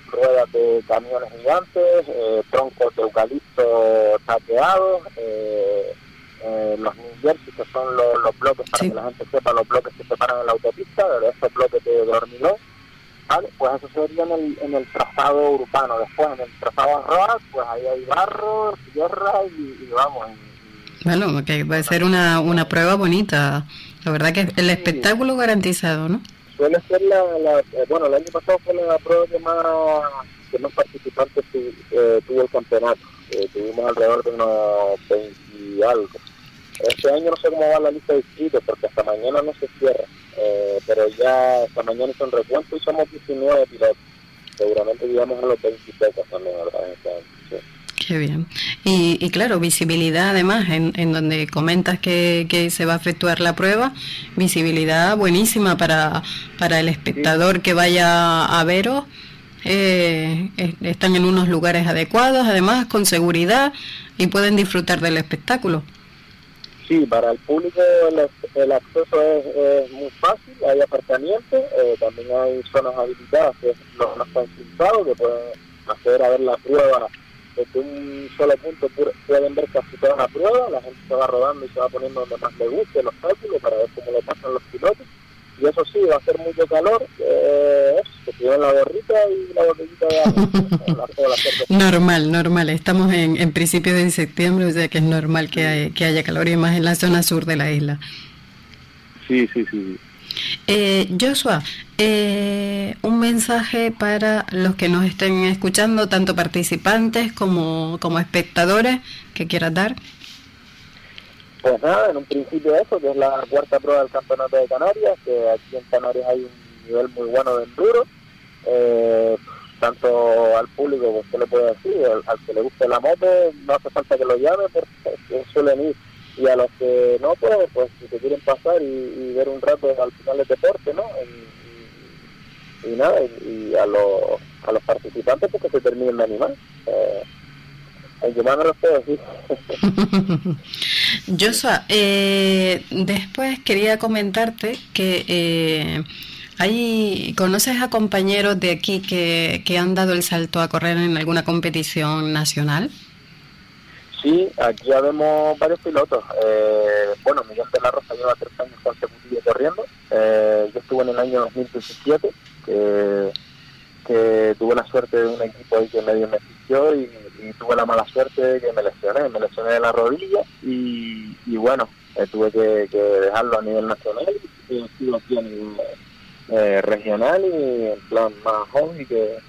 ruedas de camiones gigantes, eh, troncos de eucalipto taqueados, eh, eh, los New Jersey, que son los, bloques, para que la gente sepa, los bloques que se separan en la autopista, de esos bloques de, hormigón, ¿vale? Pues eso sería en el, en el trazado urbano. Después, en el trazado rural, pues ahí hay barro, tierra y, vamos. bueno, que va a ser una, una prueba bonita. La verdad que el espectáculo garantizado, ¿no? suele ser la, eh, bueno, el año pasado fue la prueba que más, que más participantes eh, tuvo el campeonato. Eh, tuvimos alrededor de unos 20 y algo. Este año no sé cómo va la lista de inscritos porque hasta mañana no se cierra, pero ya esta mañana hizo un recuento y somos 19 pilotos. Seguramente llegamos a los 20 también. Este Qué bien. Y, claro, visibilidad además, en, donde comentas que, que, se va a efectuar la prueba, visibilidad buenísima para, para el espectador que vaya a veros. Eh, están en unos lugares adecuados, además con seguridad y pueden disfrutar del espectáculo. Sí, para el público el, acceso es, muy fácil, hay aparcamiento, eh, también hay zonas habilitadas que no, no están pintados, que pueden hacer a ver la prueba desde un solo punto pueden ver casi toda la prueba, la gente se va rodando y se va poniendo donde más le guste los cálculos para ver cómo lo pasan los pilotos. Y eso sí, va a ser mucho calor, eh, que tienen la gorrita y la botellita de agua. (laughs) normal, normal. Estamos en, en principios de septiembre, o sea que es normal que, que haya calor y más en la zona sur de la isla. Sí, sí, sí. Eh, Joshua, eh, un mensaje para los que nos estén escuchando, tanto participantes como, como espectadores, que quieras dar. Pues nada, en un principio eso, que es la cuarta prueba del Campeonato de Canarias, que aquí en Canarias hay un nivel muy bueno de enduro. Eh, tanto al público, pues, ¿qué le puedo decir? Al, que le guste la moto, no hace falta que lo llame porque (laughs) suelen ir y a los que no, pues, pues si se quieren pasar y, ver un rato al final del deporte, ¿no? Y, nada, y, a, los, a los participantes porque se terminen de animar. Eh, yo más no lo puedo (laughs) decir. Joshua, eh, después quería comentarte que eh, hay, ¿conoces a compañeros de aquí que, que han dado el salto a correr en alguna competición nacional? Sí, aquí ya vemos varios pilotos. Eh, bueno, Miguel de la Rosa lleva tres años consecutivos corriendo. Eh, yo estuve en el año 2017, que, que tuve la suerte de un equipo ahí que medio me asistió y, tuve la mala suerte de que me lesioné. Me lesioné de la rodilla y, bueno, eh, tuve que, dejarlo a nivel nacional y estuve aquí a nivel regional y en plan más joven que,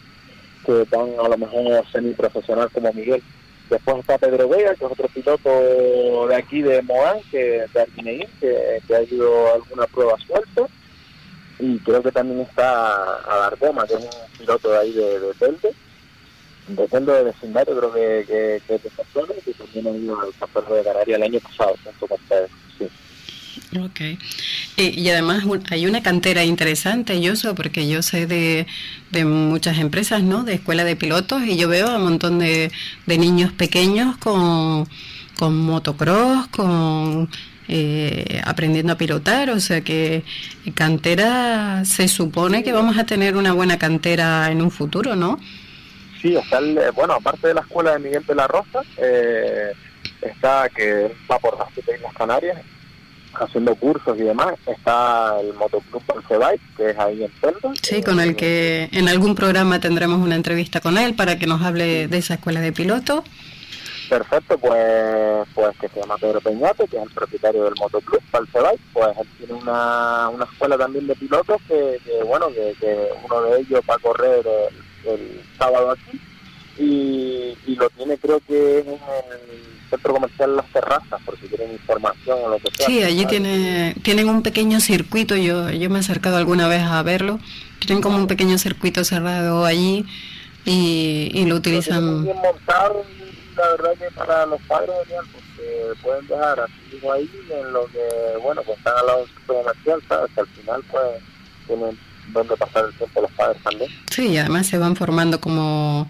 que tan a lo mejor semi-profesional como Miguel. Después está Pedro Vega, que es otro piloto de aquí de Moán, que de Arquineguín, que, ha ido a alguna prueba suelta. Y creo que también está Alargoma, que es un piloto de ahí de, de. Depende de vecindario, creo que, que, que es de que también ha ido al Campeonato de Canarias el año pasado, junto con. Sí. Ok. Y, además hay una cantera interesante, yo sé, porque yo sé de, de, muchas empresas, ¿no? De escuela de pilotos y yo veo a un montón de, de niños pequeños con, con motocross, con eh, aprendiendo a pilotar, o sea que cantera se supone que vamos a tener una buena cantera en un futuro, ¿no? Sí, está bueno, aparte de la escuela de Miguel de la Rosa, eh, está que va por las Islas Canarias, haciendo cursos y demás. Está el Motoclub Bike, que es ahí en Celta. Sí, con el que en algún programa tendremos una entrevista con él para que nos hable de esa escuela de piloto. Perfecto, pues pues que se llama Pedro Peñate, que es el propietario del Motoclub Bike, pues él tiene una, una escuela también de pilotos que, bueno, que, uno de ellos va a correr el, sábado aquí y, y, lo tiene creo que en el centro comercial Las Terrazas, por si quieren informar lo que sea. Sí, allí tiene, tienen un pequeño circuito, yo, yo me he acercado alguna vez a verlo, tienen como un pequeño circuito cerrado allí y, y lo utilizan... Montado y la verdad que para los padres porque pueden dejar a su hijo ahí en lo que, bueno, pues están al lado del centro comercial, ¿sabes? Que al final pues tienen donde pasar el tiempo los padres también. Sí, y además se van formando como,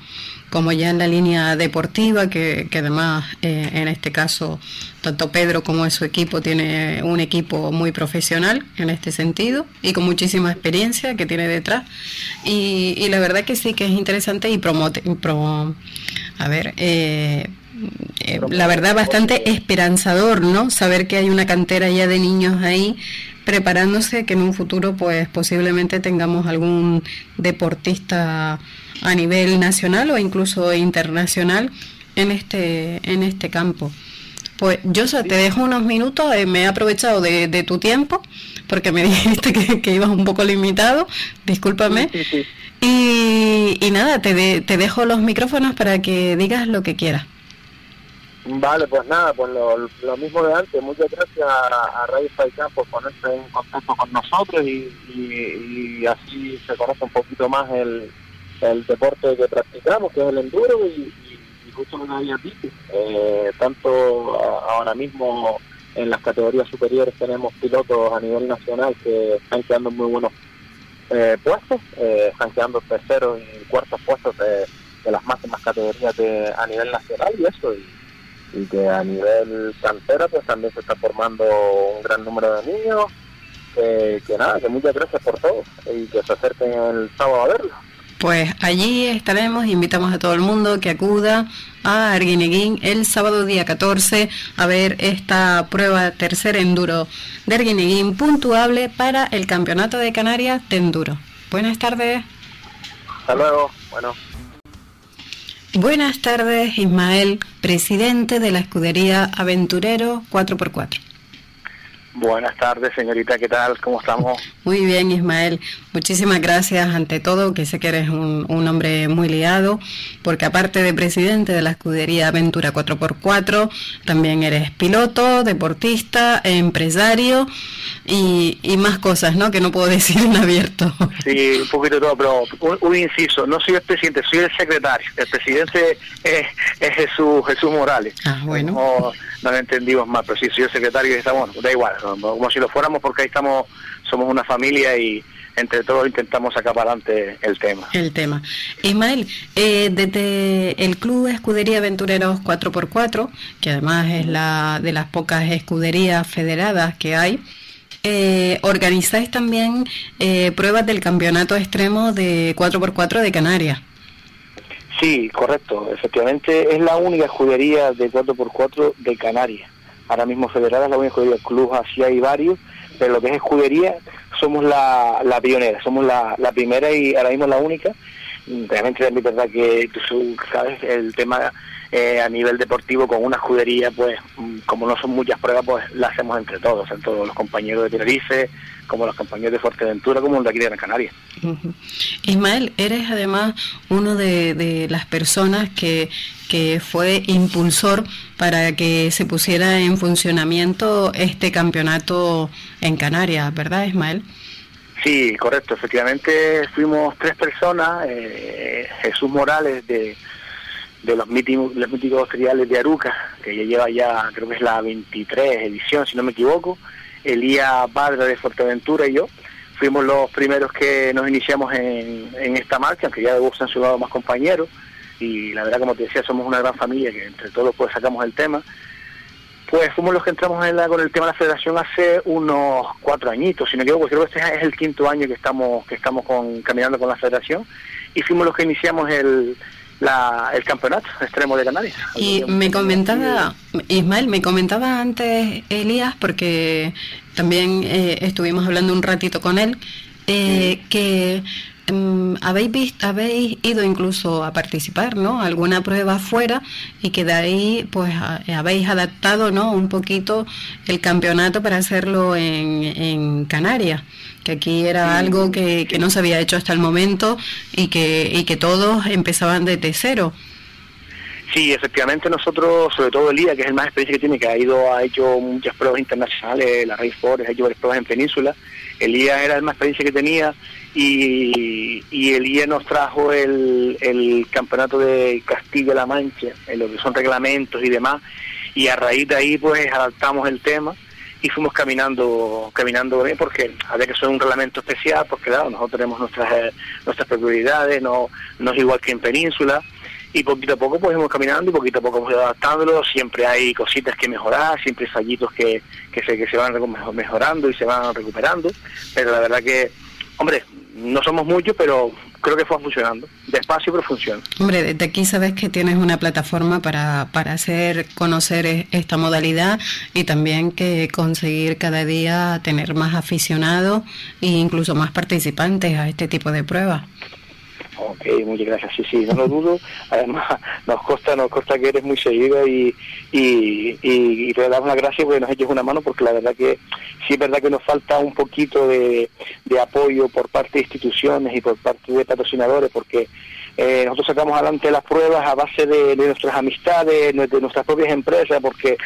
como ya en la línea deportiva, que, que además eh, en este caso tanto Pedro como su equipo tiene un equipo muy profesional en este sentido y con muchísima experiencia que tiene detrás. Y, y la verdad que sí que es interesante y promote, pro, a ver, eh, eh, la verdad bastante esperanzador, ¿no? Saber que hay una cantera ya de niños ahí preparándose que en un futuro pues posiblemente tengamos algún deportista a nivel nacional o incluso internacional en este en este campo. Pues yo te dejo unos minutos, eh, me he aprovechado de, de, tu tiempo porque me (laughs) dijiste que, que, ibas un poco limitado, discúlpame. Sí, sí, y, y, nada, te, de, te dejo los micrófonos para que digas lo que quieras. Vale, pues nada, pues lo, mismo de antes. Muchas gracias a, a Reyes Paisán por ponerse en contacto con nosotros y, así se conoce un poquito más el, deporte que practicamos, que es el enduro, y, y justo lo que había dicho. Eh, tanto ahora mismo en las categorías superiores tenemos pilotos a nivel nacional que están quedando muy buenos eh, puestos, eh, están quedando terceros y cuartos puestos de, de las máximas categorías de, a nivel nacional y eso. Y, y que a nivel cantera pues también se está formando un gran número de niños eh, que nada, que muchas gracias por todo y que se acerquen el sábado a verlo. Pues allí estaremos, invitamos a todo el mundo que acuda a Arguineguín el sábado día 14 a ver esta prueba tercer enduro de Arguineguín puntuable para el Campeonato de Canarias de Enduro. Buenas tardes. Hasta luego. Bueno. Buenas tardes, Ismael, presidente de la escudería Aventurero 4x4. Buenas tardes, señorita, ¿qué tal? ¿Cómo estamos? Muy bien, Ismael. Muchísimas gracias ante todo, que sé que eres un, un, hombre muy liado, porque aparte de presidente de la escudería Aventura 4x4, también eres piloto, deportista, empresario y, y más cosas, ¿no? Que no puedo (laughs) decir en abierto. Sí, un poquito de todo, pero un, un, inciso, no soy el presidente, soy el secretario. El presidente es, es Jesús, Jesús Morales. Ah, bueno. No, no lo entendimos mal, pero sí, soy el secretario y estamos, da igual, como si lo fuéramos porque ahí estamos, somos una familia y entre todos intentamos sacar para adelante el tema. El tema. Ismael, eh, desde el Club Escudería Aventureros 4x4, que además es la de las pocas escuderías federadas que hay, eh, organizáis también eh, pruebas del campeonato extremo de 4x4 de Canarias. Sí, correcto. Efectivamente, es la única escudería de 4x4 de Canarias. Ahora mismo federada es la única escudería. Club así hay varios, pero lo que es escudería somos la, la pionera, somos la, la, primera y ahora mismo la única. Realmente es verdad que tú sabes el tema eh, a nivel deportivo con una escudería, pues como no son muchas pruebas, pues la hacemos entre todos, entre todos los compañeros de Tenerife, como los compañeros de Fuerteventura, como los de aquí de Gran Canaria. Uh -huh. Ismael, eres además uno de, de las personas que, que fue impulsor para que se pusiera en funcionamiento este campeonato en Canarias, ¿verdad, Ismael? Sí, correcto. Efectivamente, fuimos tres personas. Eh, Jesús Morales de, de los, míticos, los míticos triales de Aruca, que ya lleva ya, creo que es la 23 edición, si no me equivoco. Elías Barra de Fuerteventura y yo. Fuimos los primeros que nos iniciamos en, en esta marcha, aunque ya de se han sumado más compañeros. Y la verdad, como te decía, somos una gran familia que entre todos pues sacamos el tema. Pues fuimos los que entramos en la, con el tema de la federación hace unos cuatro añitos, si no me equivoco, creo que este es el quinto año que estamos que estamos con, caminando con la federación y fuimos los que iniciamos el, la, el campeonato extremo de Canarias. Y me comentaba, Ismael, me comentaba antes Elías, porque también eh, estuvimos hablando un ratito con él, eh, sí. que um, habéis visto, habéis ido incluso a participar, ¿no? Alguna prueba fuera y que de ahí pues a, habéis adaptado, ¿no? Un poquito el campeonato para hacerlo en, en Canarias que aquí era algo que, que, no se había hecho hasta el momento y que, y que todos empezaban desde cero. Sí, efectivamente nosotros, sobre todo Elía, que es el más experiencia que tiene, que ha ido, ha hecho muchas pruebas internacionales, la Race Forest, ha hecho varias pruebas en península. Elía era el más experiencia que tenía y, y Elía nos trajo el, el campeonato de Castilla-La Mancha, en lo que son reglamentos y demás, y a raíz de ahí pues adaptamos el tema y fuimos caminando caminando bien porque había que ser un reglamento especial porque claro nosotros tenemos nuestras eh, nuestras peculiaridades no no es igual que en península y poquito a poco pues hemos caminando y poquito a poco hemos ido adaptándolo siempre hay cositas que mejorar siempre hay fallitos que, que se que se van mejorando y se van recuperando pero la verdad que hombre no somos muchos pero creo que fue funcionando. Despacio, pero funciona. Hombre, desde aquí sabes que tienes una plataforma para, para hacer conocer e, esta modalidad y también que conseguir cada día tener más aficionados e incluso más participantes a este tipo de pruebas. Ok, muchas gracias. Sí, sí, no lo dudo. Además, nos consta, nos consta que eres muy seguido y, y, y, te damos las gracias porque nos eches una mano porque la verdad que sí es verdad que nos falta un poquito de, de apoyo por parte de instituciones y por parte de patrocinadores porque eh, nosotros sacamos adelante las pruebas a base de, nuestras amistades, de nuestras propias empresas, porque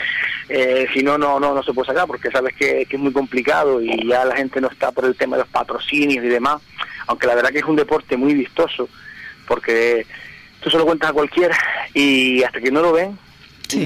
eh, si no, no, no, no se puede sacar, porque sabes que, es muy complicado y ya la gente no está por el tema de los patrocinios y demás aunque la verdad que es un deporte muy vistoso, porque tú se lo cuentas a cualquiera y hasta que no lo ven,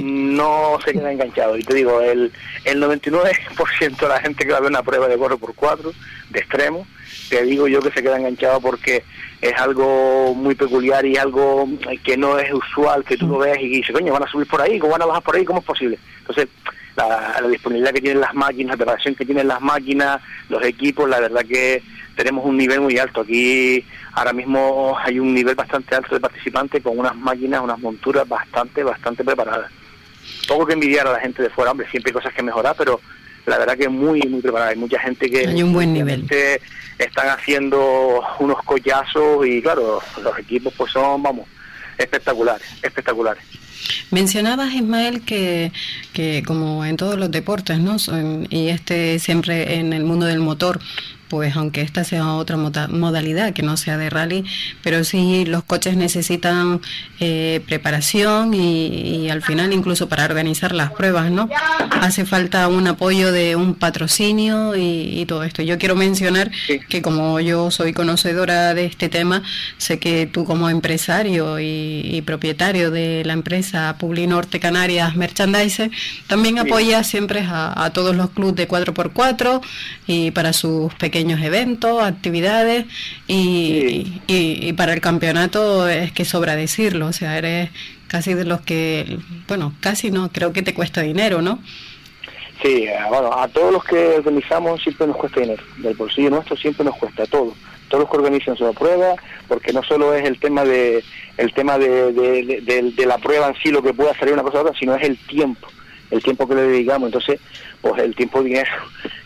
no se queda enganchado. Y te digo, el, el 99% de la gente que va a ver una prueba de gorro por cuatro, de extremo, te digo yo que se queda enganchado porque es algo muy peculiar y algo que no es usual, que tú lo ves y dices, coño, van a subir por ahí, ¿cómo van a bajar por ahí? ¿Cómo es posible? Entonces, la, la disponibilidad que tienen las máquinas, la preparación que tienen las máquinas, los equipos, la verdad que tenemos un nivel muy alto. Aquí ahora mismo hay un nivel bastante alto de participantes con unas máquinas, unas monturas bastante, bastante preparadas. Poco que envidiar a la gente de fuera, hombre, siempre hay cosas que mejorar, pero la verdad que muy, muy preparada. Hay mucha gente que hay un buen nivel. están haciendo unos collazos y claro, los equipos pues son, vamos, espectaculares, espectaculares. Mencionabas, Ismael, que, que como en todos los deportes, ¿no? Y este siempre en el mundo del motor, pues aunque esta sea otra modalidad que no sea de rally, pero sí los coches necesitan eh, preparación y, al final incluso para organizar las pruebas, ¿no? Hace falta un apoyo de un patrocinio y, todo esto. Yo quiero mencionar que como yo soy conocedora de este tema, sé que tú como empresario y, propietario de la empresa Publinorte Canarias Merchandise, también apoyas siempre a, a todos los clubes de 4x4 y para sus pequeños eventos, actividades y, y, para el campeonato es que sobra decirlo, o sea, eres casi de los que, bueno, casi no, creo que te cuesta dinero, ¿no? Sí, bueno, a todos los que organizamos siempre nos cuesta dinero, del bolsillo nuestro siempre nos cuesta todo, todos. Los que organizan su prueba, porque no solo es el tema de el tema de, de, la prueba en sí lo que pueda salir una cosa u otra, sino es el tiempo, el tiempo que le dedicamos, entonces, pues el tiempo dinero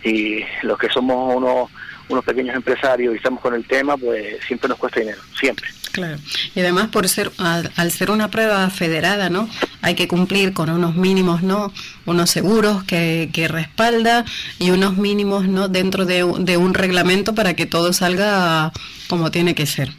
y los que somos unos unos pequeños empresarios y estamos con el tema, pues siempre nos cuesta dinero, siempre. Claro. Y además por ser al, ser una prueba federada, ¿no? Hay que cumplir con unos mínimos, ¿no? Unos seguros que, que respalda y unos mínimos, ¿no? Dentro de, de un reglamento para que todo salga como tiene que ser.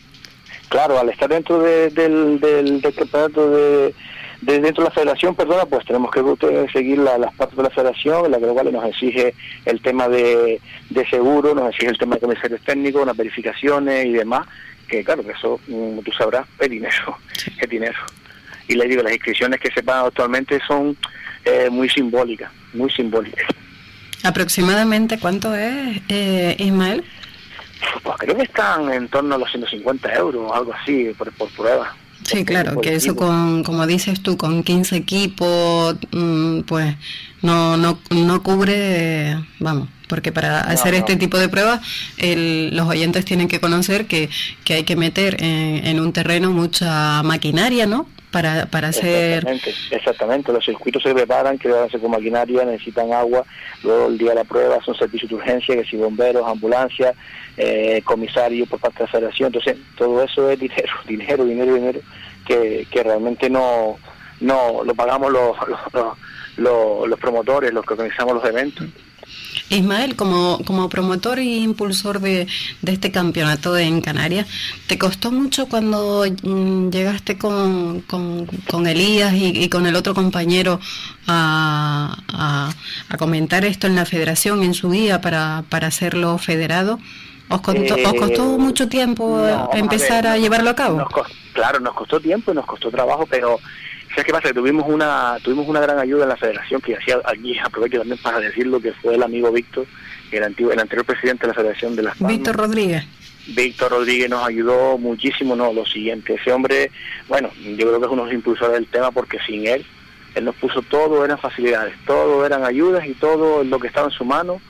Claro, al estar dentro del, del, del campeonato de dentro de la federación, perdona, pues tenemos que seguir las partes de la federación, la cual nos exige el tema de, seguro, nos exige el tema de comisarios técnicos, unas verificaciones y demás, que claro, que eso, como tú sabrás, es dinero, (laughs) es dinero. Y le digo, las inscripciones que se pagan actualmente son eh, muy simbólicas, muy simbólicas. ¿Aproximadamente cuánto es, eh, Ismael? Pues creo que están en torno a los 150 euros o algo así por, por prueba. Sí, claro, que eso con, como dices tú, con 15 equipos, mm, pues no, no, no cubre, vamos, porque para hacer este tipo de pruebas los oyentes tienen que conocer que, que hay que meter en, en, un terreno mucha maquinaria, ¿no? Para, para hacer... Exactamente, los circuitos se preparan, que van a hacer con maquinaria, necesitan agua, luego el día de la prueba son servicios de urgencia, que si bomberos, ambulancias, eh, comisario por parte de la federación, entonces todo eso es dinero, (laughs) dinero, dinero, dinero, que, que realmente no, no lo pagamos los, los, los promotores, los que organizamos los eventos. Ismael, como, como promotor e impulsor de, este campeonato en Canarias, ¿te costó mucho cuando mm, llegaste con, con, Elías y, con el otro compañero a, a, comentar esto en la federación en su día para, para hacerlo federado? ¿Os costó, ¿os costó eh, mucho tiempo empezar a, llevarlo a cabo? claro, nos costó tiempo y nos costó trabajo, pero ¿Sabes qué pasa? Que tuvimos una, tuvimos una gran ayuda en la federación, que hacía aquí aprovecho también para decirlo, que fue el amigo Víctor, el, antiguo, el anterior presidente de la Federación de las Palmas. Víctor Rodríguez. Víctor Rodríguez nos ayudó muchísimo, no, lo siguiente, ese hombre, bueno, yo creo que es uno de los impulsores del tema porque sin él, él nos puso todo, eran facilidades, todo eran ayudas y todo lo que estaba en su mano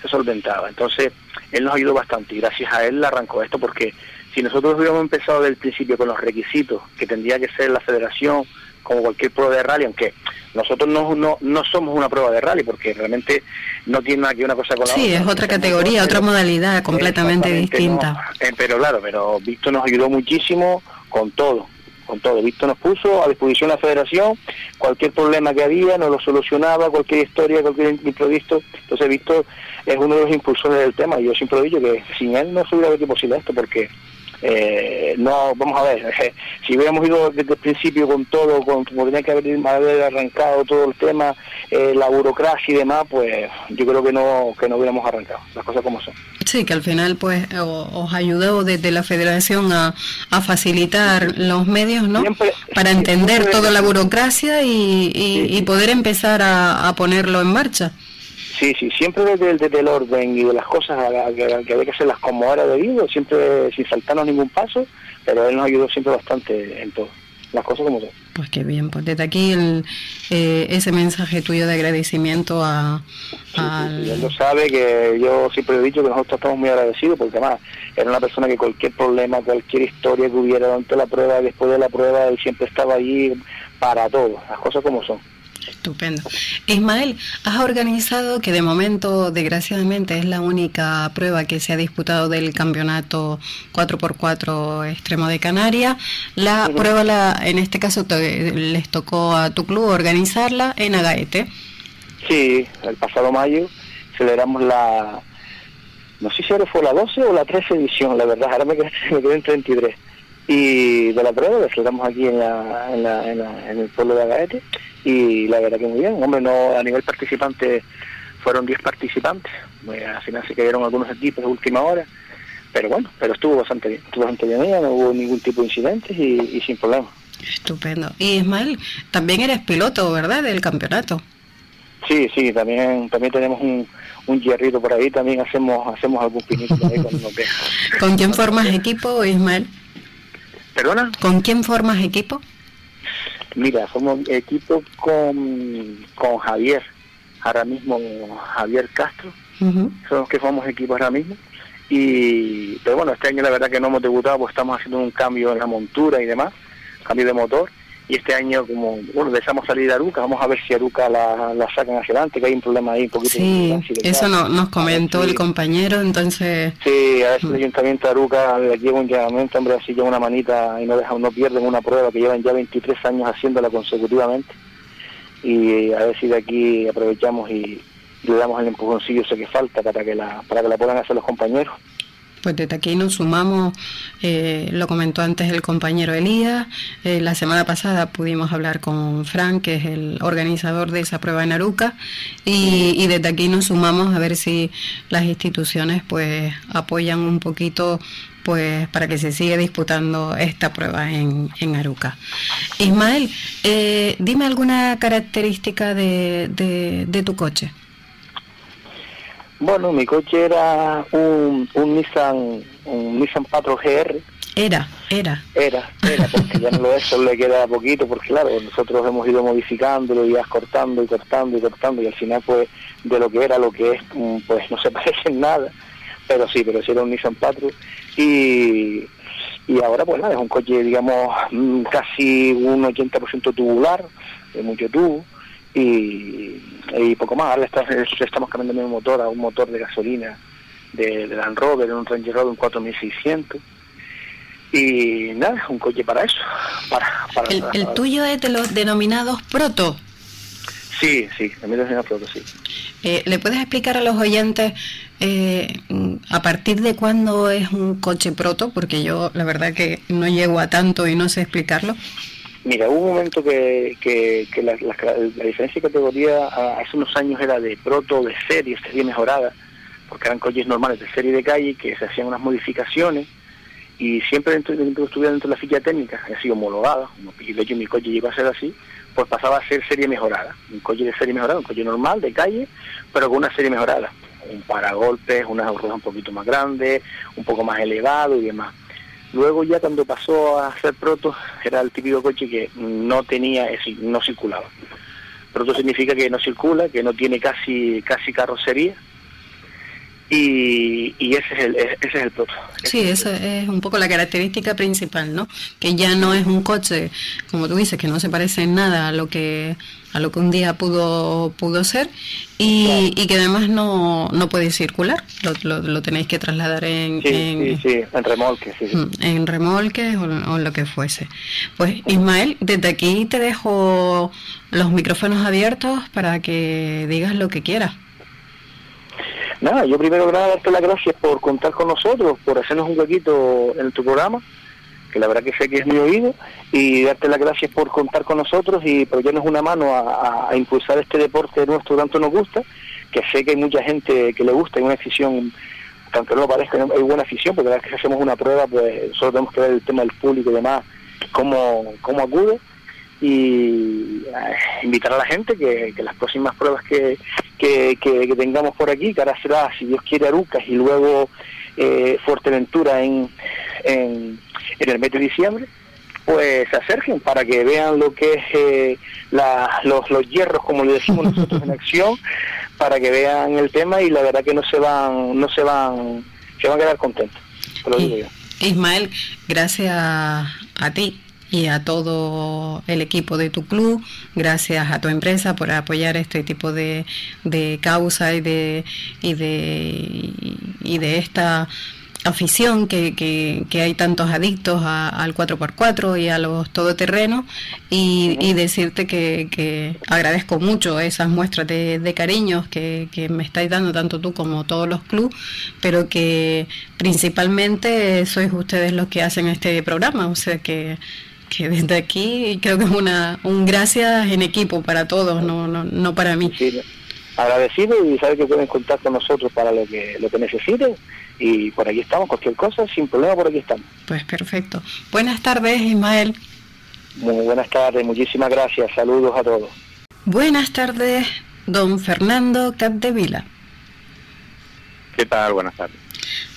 se solventaba. Entonces, él nos ayudó bastante y gracias a él arrancó esto porque si nosotros hubiéramos empezado desde el principio con los requisitos que tendría que ser la federación, como cualquier prueba de rally, aunque nosotros no, no, no somos una prueba de rally, porque realmente no tiene nada que una cosa con la otra. Sí, es otra categoría, otra modalidad completamente distinta. Eh, pero claro, pero Víctor nos ayudó muchísimo con todo, con todo. Víctor nos puso a disposición la federación, cualquier problema que había nos lo solucionaba, cualquier historia, cualquier imprevisto. Entonces Víctor es uno de los impulsores del tema y yo siempre digo que sin él no se hubiera hecho posible esto, porque eh, no, vamos a ver, (laughs) si hubiéramos ido desde el principio con todo, con como tenía que haber, arrancado todo el tema, eh, la burocracia y demás, pues yo creo que no, que no hubiéramos arrancado, las cosas como son. Sí, que al final pues os ayudó desde la federación a, a facilitar los medios, ¿no? Para entender toda la burocracia y, y, poder empezar a, a ponerlo en marcha. Sí, sí, siempre desde, el orden y de las cosas que, había que hacerlas como era debido, siempre sin saltarnos ningún paso, pero él nos ayudó siempre bastante en todo, las cosas como son. Pues qué bien, pues desde aquí el, eh, ese mensaje tuyo de agradecimiento a... él lo sabe que yo siempre he dicho que nosotros estamos muy agradecidos porque además era una persona que cualquier problema, cualquier historia que hubiera durante la prueba, después de la prueba, él siempre estaba allí para todo, las cosas como son. Estupendo. Ismael, has organizado, que de momento, desgraciadamente, es la única prueba que se ha disputado del campeonato 4x4 extremo de Canarias. La prueba, la, en este caso, les tocó a tu club organizarla en Agaete. Sí, el pasado mayo celebramos la, no sé si ahora fue la 12 o la 13 edición, la verdad, ahora me quedé, (laughs) me en 33. Y de la prueba la celebramos aquí en, la, en, la, en, el pueblo de Agaete y la verdad que muy bien. Hombre, no a nivel participante fueron 10 participantes, al final se cayeron algunos equipos de última hora, pero bueno, pero estuvo bastante bien, estuvo bastante bien, no hubo ningún tipo de incidentes y, sin problema. Estupendo. Y Ismael, también eres piloto, ¿verdad?, del campeonato. Sí, sí, también también tenemos un, un hierrito por ahí, también hacemos hacemos algún pinito ahí cuando nos (laughs) ¿Con quién formas equipo, Ismael? ¿Perdona? ¿Con quién formas equipo? Mira, somos equipo con, con Javier, ahora mismo Javier Castro, somos los que somos equipo ahora mismo. Y, pero bueno, este año la verdad que no hemos debutado, pues estamos haciendo un cambio en la montura y demás, cambio de motor y este año como bueno deseamos salir de Aruca vamos a ver si Aruca la, la sacan hacia adelante que hay un problema ahí un poquito sí eso no, nos comentó el compañero entonces sí a si el ayuntamiento de Aruca le lleva un llamamiento hombre así lleva una manita y no dejan no pierden una prueba que llevan ya 23 años haciéndola consecutivamente. Y a ver si de aquí aprovechamos y le damos el empujoncillo ese que falta para que la para que la puedan hacer los compañeros pues desde aquí nos sumamos, eh, lo comentó antes el compañero Elías, eh, la semana pasada pudimos hablar con Frank, que es el organizador de esa prueba en Aruca, y, desde aquí nos sumamos a ver si las instituciones pues apoyan un poquito pues para que se siga disputando esta prueba en, en Aruca. Ismael, eh, dime alguna característica de, de tu coche. Bueno, mi coche era un, un Nissan un Nissan Patro GR. Era, era. Era, era, porque ya no lo es, solo le queda poquito, porque claro, nosotros hemos ido modificándolo, y cortando y cortando y cortando, y al final pues de lo que era lo que es, mm, pues no se (laughs) parece en nada, pero sí, pero sí era un Nissan Patro. Y, y ahora pues nada, es un coche, digamos, mm, casi un 80% tubular, de mucho tubo, y, y poco más. Ahora estamos cambiando el motor a un motor de gasolina de, de Land Rover, un Range Rover, un 4600. Y nada, un coche para eso. Para, el, tuyo es de los denominados proto. Sí, sí, también enseñar proto, sí. Eh, ¿Le puedes explicar a los oyentes eh, a partir de cuándo es un coche proto? Porque yo la verdad que no llego a tanto y no sé explicarlo. Mira, hubo un momento que, que, la, diferencia de categoría hace unos años era de proto, de serie, serie mejorada, porque eran coches normales de serie de calle que se hacían unas modificaciones y siempre dentro, dentro estuviera dentro de la ficha técnica, así homologada, y de hecho mi coche llegó a ser así, pues pasaba a ser serie mejorada, un coche de serie mejorada, un coche normal de calle, pero con una serie mejorada, un paragolpes, unas ruedas un poquito más grandes, un poco más elevado y demás. Luego ya cuando pasó a ser proto, era el típico coche que no tenía, no circulaba. Proto significa que no circula, que no tiene casi casi carrocería, y, ese, es el, ese es el proto. Sí, esa es un poco la característica principal, ¿no? Que ya no es un coche, como tú dices, que no se parece en nada a lo que a lo que un día pudo pudo ser y, y que además no, no puede circular, lo, lo, tenéis que trasladar en, en, remolque, sí, mm, en remolque o, o, lo que fuese. Pues Ismael, desde aquí te dejo los micrófonos abiertos para que digas lo que quieras. Nada, yo primero que nada darte las gracias por contar con nosotros, por hacernos un huequito en tu programa, que la verdad que sé que es mi oído, y darte las gracias por contar con nosotros y por darnos una mano a, impulsar este deporte nuestro tanto nos gusta, que sé que hay mucha gente que le gusta, hay una afición, aunque no parezca, hay buena afición, porque cada vez que hacemos una prueba, pues solo tenemos que ver el tema del público y demás, cómo, cómo acude y eh, invitar a la gente que, las próximas pruebas que, que, tengamos por aquí, que ahora será, si Dios quiere, Arucas y luego eh, Fuerteventura en, en, el mes de diciembre, pues se acerquen para que vean lo que es eh, los, los hierros, como le decimos nosotros en (laughs) acción, para que vean el tema y la verdad que no se van, no se van, se van a quedar contentos. Ismael, gracias a ti y a todo el equipo de tu club, gracias a tu empresa por apoyar este tipo de, de causa y de, y de, y de esta afición que, que, hay tantos adictos al 4x4 y a los todoterrenos y, y decirte que, que, agradezco mucho esas muestras de, de cariños que, me estáis dando tanto tú como todos los clubes, pero que principalmente sois ustedes los que hacen este programa, o sea que que desde aquí creo que es una, un gracias en equipo para todos, no, no, no para mí. agradecido y saber que pueden contar con nosotros para lo que, lo que necesiten y por aquí estamos, cualquier cosa, sin problema por aquí estamos. Pues perfecto. Buenas tardes, Ismael. Muy buenas tardes, muchísimas gracias, saludos a todos. Buenas tardes, don Fernando Capdevila. ¿Qué tal? Buenas tardes.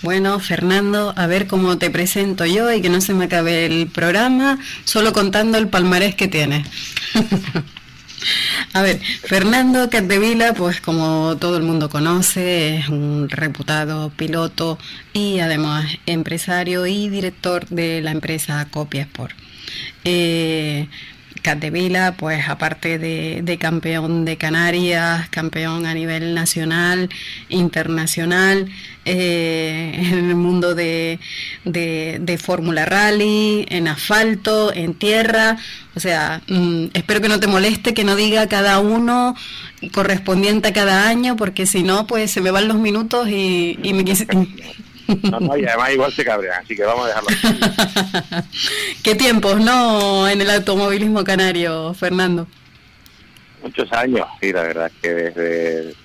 Bueno, Fernando, a ver cómo te presento yo y que no se me acabe el programa solo contando el palmarés que tienes. (laughs) A ver, Fernando Catdevila, pues como todo el mundo conoce, es un reputado piloto y además empresario y director de la empresa Copia Sport. Eh, Catdevila, pues aparte de, campeón de Canarias, campeón a nivel nacional, internacional, eh, en el mundo de, de, Fórmula Rally, en asfalto, en tierra. O sea, mm, espero que no te moleste que no diga cada uno correspondiente a cada año, porque si no, pues se me van los minutos y, y me. (laughs) No, no, y además igual se cabrean, así que vamos a dejarlo. (laughs) ¿Qué tiempos, no, en el automovilismo canario, Fernando? Muchos años, sí, la verdad es que desde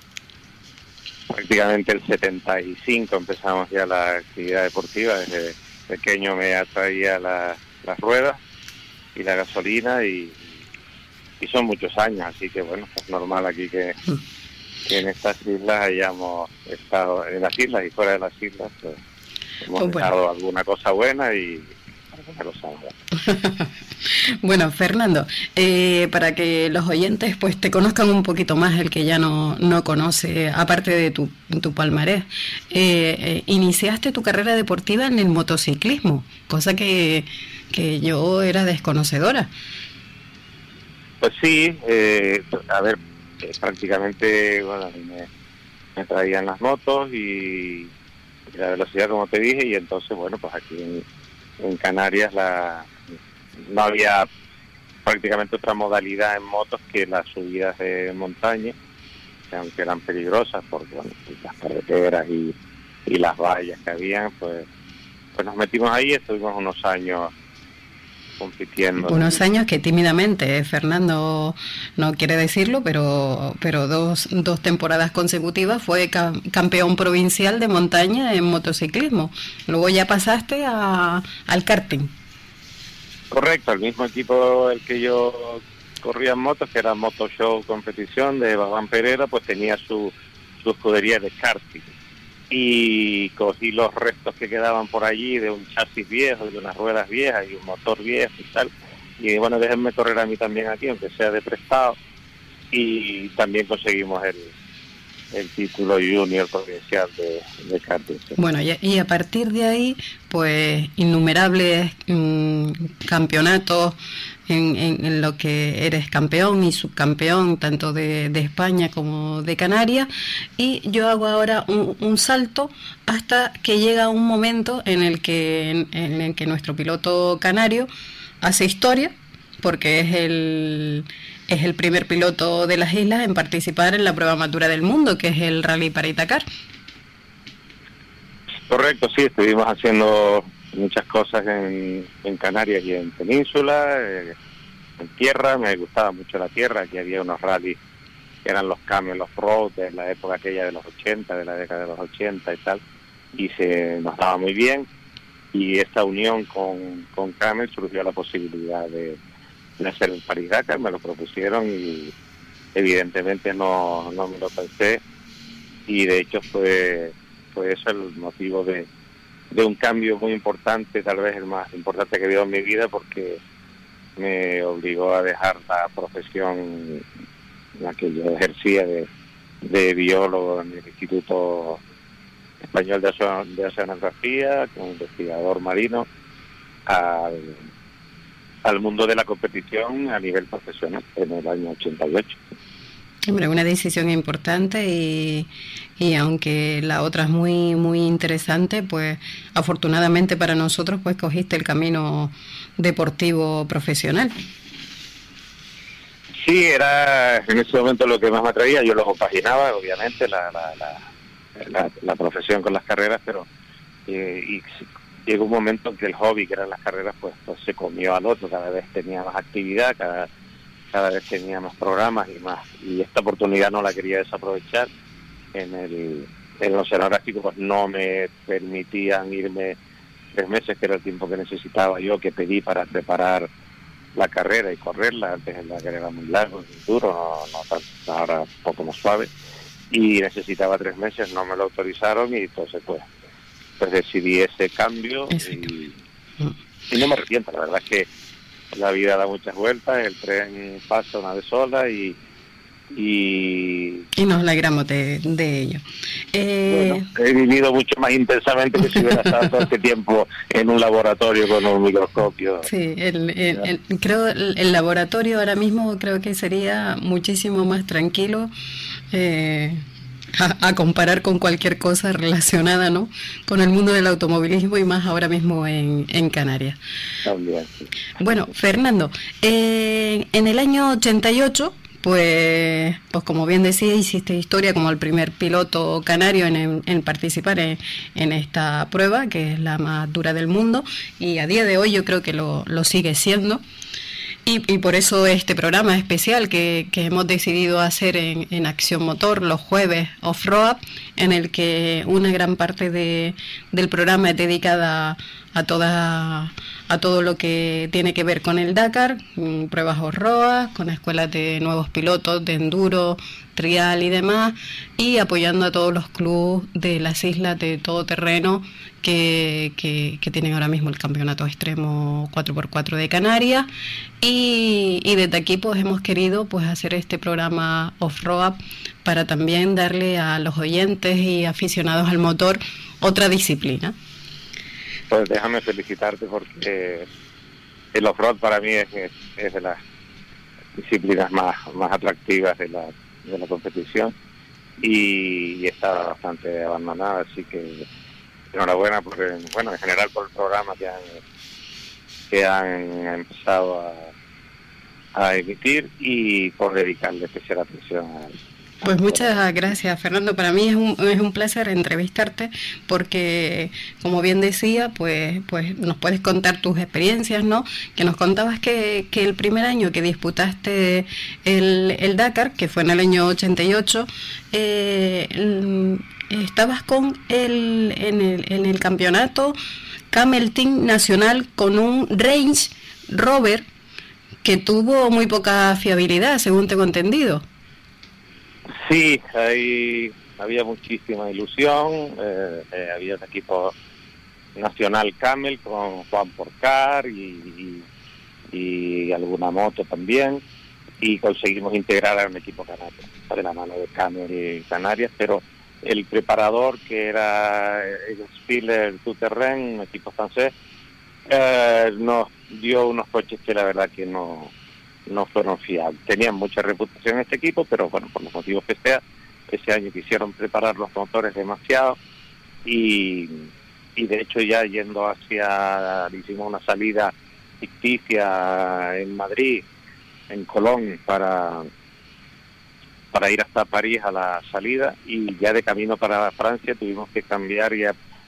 prácticamente el 75 empezamos ya la actividad deportiva, desde pequeño me atraía la, las ruedas y la gasolina y, y son muchos años, así que bueno, es normal aquí que, en estas islas hayamos estado, en las islas y fuera de las islas, pues, hemos pues dejado alguna cosa buena y alguna cosa mala. Bueno, Fernando, eh, para que los oyentes pues te conozcan un poquito más, el que ya no, no conoce, aparte de tu, tu palmarés, eh, eh, iniciaste tu carrera deportiva en el motociclismo, cosa que, que yo era desconocedora. Pues sí, a ver, prácticamente bueno, me, traían las motos y, la velocidad, como te dije, y entonces, bueno, pues aquí en Canarias la no había prácticamente otra modalidad en motos que las subidas de montaña, que aunque eran peligrosas porque bueno, las carreteras y, las vallas que habían, pues, pues nos metimos ahí estuvimos unos años compitiendo. Unos años que tímidamente, eh, Fernando no quiere decirlo, pero, pero dos, dos temporadas consecutivas fue campeón provincial de montaña en motociclismo. Luego ya pasaste a, al karting. Correcto, el mismo equipo el que yo corría en motos, que era Moto Show Competición de Babán Pereira, pues tenía su, su escudería de karting y cogí los restos que quedaban por allí de un chasis viejo, de unas ruedas viejas y un motor viejo y tal. Y bueno, déjenme correr a mí también aquí, aunque sea de prestado. Y también conseguimos el, el título junior provincial de, de. Bueno, y, a partir de ahí, pues innumerables mm, campeonatos en, lo que eres campeón y subcampeón, tanto de, España como de Canarias. Y yo hago ahora un, salto hasta que llega un momento en el que, en el que nuestro piloto canario hace historia, porque es el es el primer piloto de las islas en participar en la prueba matura del mundo, que es el Rally para Itacar. Correcto, sí, estuvimos haciendo muchas cosas en, Canarias y en Península, eh, en tierra, me gustaba mucho la tierra, aquí había unos rallies que eran los camiones, los road de la época aquella de los 80, de la década de los 80 y tal, y se nos daba muy bien, y esta unión con, con Camel surgió la posibilidad de, de hacer el Dakar, me lo propusieron y evidentemente no, no me lo pensé y de hecho fue, fue eso el motivo de, de un cambio muy importante, tal vez el más importante que he vivido en mi vida porque me obligó a dejar la profesión en la que yo ejercía de, de biólogo en el Instituto Español de, de Oceanografía, como investigador marino, al al mundo de la competición a nivel profesional en el año 88. Hombre, una decisión importante y, y, aunque la otra es muy muy interesante, pues afortunadamente para nosotros pues cogiste el camino deportivo profesional. Sí, era en ese momento lo que más me atraía. Yo lo compaginaba, obviamente, la, la, la, profesión con las carreras, pero eh, y llegó un momento en que el hobby, que eran las carreras, pues, pues, se comió al otro, cada vez tenía más actividad, cada, cada vez tenía más programas y más. Y esta oportunidad no la quería desaprovechar. En el, en los pues, no me permitían irme tres meses, que era el tiempo que necesitaba yo, que pedí para preparar la carrera y correrla. Antes la carrera era muy largo, muy duro, no, no tanto, ahora un poco más suave. Y necesitaba tres meses, no me lo autorizaron y entonces pues pues decidí ese cambio y, no me arrepiento, la verdad es que la vida da muchas vueltas, el tren pasa una vez sola y, y, nos alegramos de, de ello. Eh... he vivido mucho más intensamente que si hubiera (laughs) estado todo este tiempo en un laboratorio con un microscopio. Sí, el, creo el, laboratorio ahora mismo creo que sería muchísimo más tranquilo. Eh, a, comparar con cualquier cosa relacionada ¿no? con el mundo del automovilismo y más ahora mismo en, en Canarias. Bueno, Fernando, eh, en el año 88 pues, pues como bien decía, hiciste historia como el primer piloto canario en, en participar en, en, esta prueba, que es la más dura del mundo, y a día de hoy yo creo que lo, lo sigue siendo. Y, por eso este programa especial que, hemos decidido hacer en, Acción Motor los jueves off-road, en el que una gran parte de, del programa es dedicada a toda a todo lo que tiene que ver con el Dakar, mm, pruebas off-road, con escuelas de nuevos pilotos de enduro, trial y demás, y apoyando a todos los clubes de las islas de todo terreno que, que, tienen ahora mismo el campeonato extremo 4x4 de Canarias y, y, desde aquí pues hemos querido pues hacer este programa off-road para también darle a los oyentes y aficionados al motor otra disciplina. Pues déjame felicitarte porque el off-road para mí es, es, de las disciplinas más, más atractivas de la, de la competición y, y está bastante abandonada, así que enhorabuena por, bueno, en general por el programa que han, que han empezado a, a emitir y por dedicarle especial atención a pues muchas gracias, Fernando. Para mí es un, es un placer entrevistarte porque, como bien decía, pues, pues nos puedes contar tus experiencias, ¿no? Que nos contabas que, que el primer año que disputaste el, el Dakar, que fue en el año 88, eh, estabas con el, en, el, en el campeonato Camel Team Nacional con un Range Rover que tuvo muy poca fiabilidad, según tengo entendido. Sí, ahí había muchísima ilusión, eh, eh, había un equipo nacional Camel con Juan Porcar y, y, alguna moto también y conseguimos integrar a un equipo canario de la mano de Camel Canarias, pero el preparador que era el Spiller Tuterren, un equipo francés, eh, nos dio unos coches que la verdad que no no fueron fiables. Tenían mucha reputación este equipo, pero bueno, por los motivos que sea, ese año quisieron preparar los motores demasiado y, y de hecho ya yendo hacia, hicimos una salida ficticia en Madrid, en Colón, para, para ir hasta París a la salida y ya de camino para Francia tuvimos que cambiar y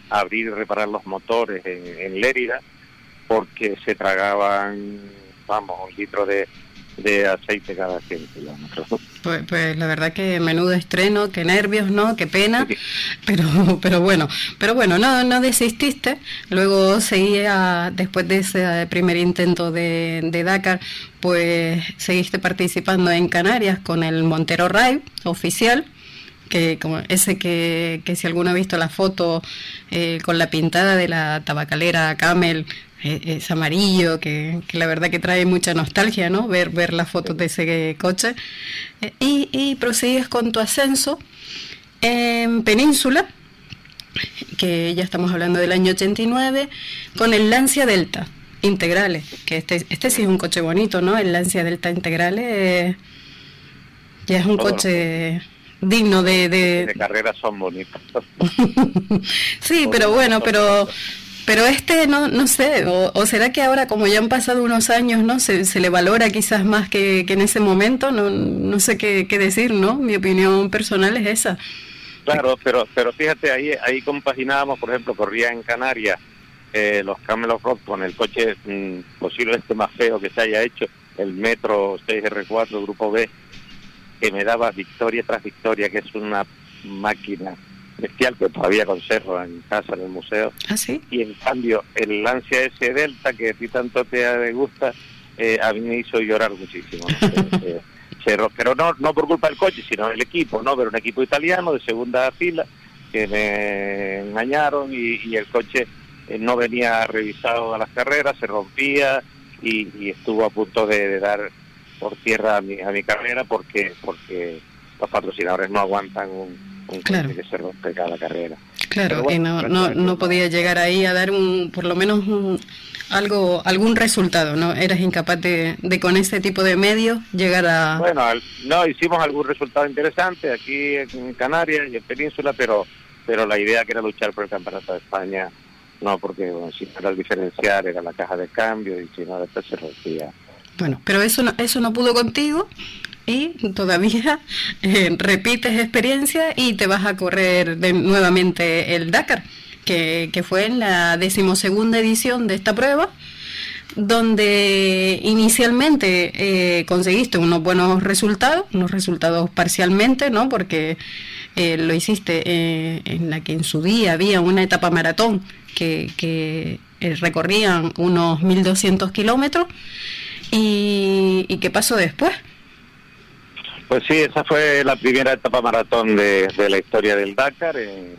abrir y reparar los motores en, en Lérida porque se tragaban, vamos, un litro de, de aceite cada 100 kilómetros. Pues, pues, la verdad que menudo estreno, qué nervios, ¿no? Qué pena, pero pero bueno, pero bueno, no no desististe, luego seguía, después de ese primer intento de, de Dakar, pues seguiste participando en Canarias con el Montero Ride oficial, que como ese que, que si alguno ha visto la foto eh, con la pintada de la tabacalera Camel es amarillo, que, la verdad que trae mucha nostalgia, ¿no? Ver, ver las fotos de ese coche. Eh, y, y prosigues con tu ascenso en Península, que ya estamos hablando del año 89, con el Lancia Delta Integrales, que este, este sí es un coche bonito, ¿no? El Lancia Delta Integrales eh, ya es un coche digno de... De, de carreras son bonitos. (laughs) sí, pero bueno, pero pero este, no, no sé, o, será que ahora como ya han pasado unos años, ¿no? Se, se le valora quizás más que, que en ese momento, no, no sé qué, qué, decir, ¿no? Mi opinión personal es esa. Claro, pero pero fíjate, ahí ahí compaginábamos, por ejemplo, corría en Canarias eh, los Camel Rock con el coche mmm, posiblemente más feo que se haya hecho, el Metro 6R4 Grupo B, que me daba victoria tras victoria, que es una máquina bestial que todavía conservo en casa, en el museo. ¿Ah, sí? Y en cambio, el Lancia S Delta, que a ti tanto te gusta, eh, a mí me hizo llorar muchísimo. ¿no? (laughs) pero no, no por culpa del coche, sino del equipo, ¿no? Pero un equipo italiano de segunda fila que me engañaron y, y el coche eh, no venía revisado a las carreras, se rompía y, y estuvo a punto de, de, dar por tierra a mi, a mi carrera porque porque los patrocinadores no aguantan un, un claro. que se rompe cada carrera. Claro, bueno, y no, no, no podía llegar ahí a dar un, por lo menos un, algo, algún resultado, ¿no? Eras incapaz de, de, con ese tipo de medios llegar a... Bueno, no, hicimos algún resultado interesante aquí en Canarias y en Península, pero, pero la idea que era luchar por el Campeonato de España, no, porque bueno, si no era el diferencial, era la caja de cambio y si no, después se rompía. Bueno, pero eso no, eso no pudo contigo y todavía eh, repites experiencia y te vas a correr de, nuevamente el Dakar, que, que, fue en la decimosegunda edición de esta prueba, donde inicialmente eh, conseguiste unos buenos resultados, unos resultados parcialmente, ¿no? Porque eh, lo hiciste eh, en la que en su día había una etapa maratón que, que recorrían unos 1.200 kilómetros. ¿Y, ¿Y qué pasó después? Pues sí, esa fue la primera etapa maratón de, de la historia del Dakar en,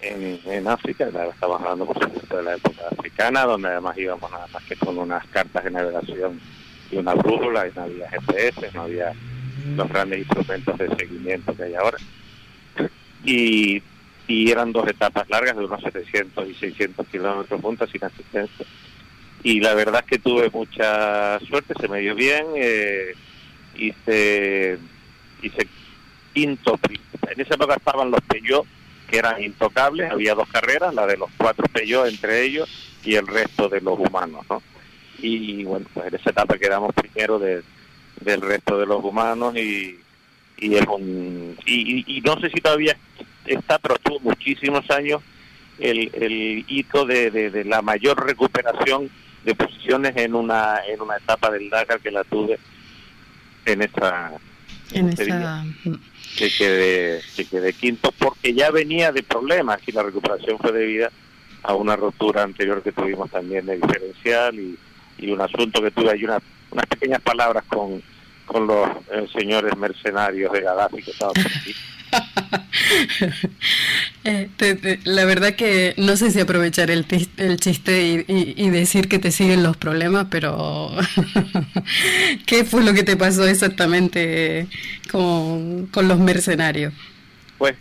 en, en África, estamos hablando por supuesto de la época africana, donde además íbamos nada más que con unas cartas de navegación y una brújula, y no había GPS, no había los grandes instrumentos de seguimiento que hay ahora. Y, y eran dos etapas largas de unos 700 y 600 kilómetros juntas sin asistencia. Y la verdad es que tuve mucha suerte, se me dio bien. Eh, hice, hice quinto. En esa época estaban los Peugeot, que eran intocables, había dos carreras, la de los cuatro Peugeot entre ellos y el resto de los humanos, ¿no? y bueno, pues en esa etapa quedamos primero de, del resto de los humanos y, y un y, y, no sé si todavía está, pero tuvo muchísimos años el, el hito de, de, la mayor recuperación de posiciones en una en una etapa del Dakar que la tuve en esta en que quedé, que quedé quinto porque ya venía de problemas y la recuperación fue debida a una rotura anterior que tuvimos también de diferencial y, y un asunto que tuve ahí una, unas pequeñas palabras con, con los eh, señores mercenarios de Gaddafi que estaban por aquí. (laughs) (laughs) Eh, la verdad que no sé si aprovechar el, el chiste y, decir que te siguen los problemas, pero (laughs) ¿qué fue lo que te pasó exactamente con, con los mercenarios? Pues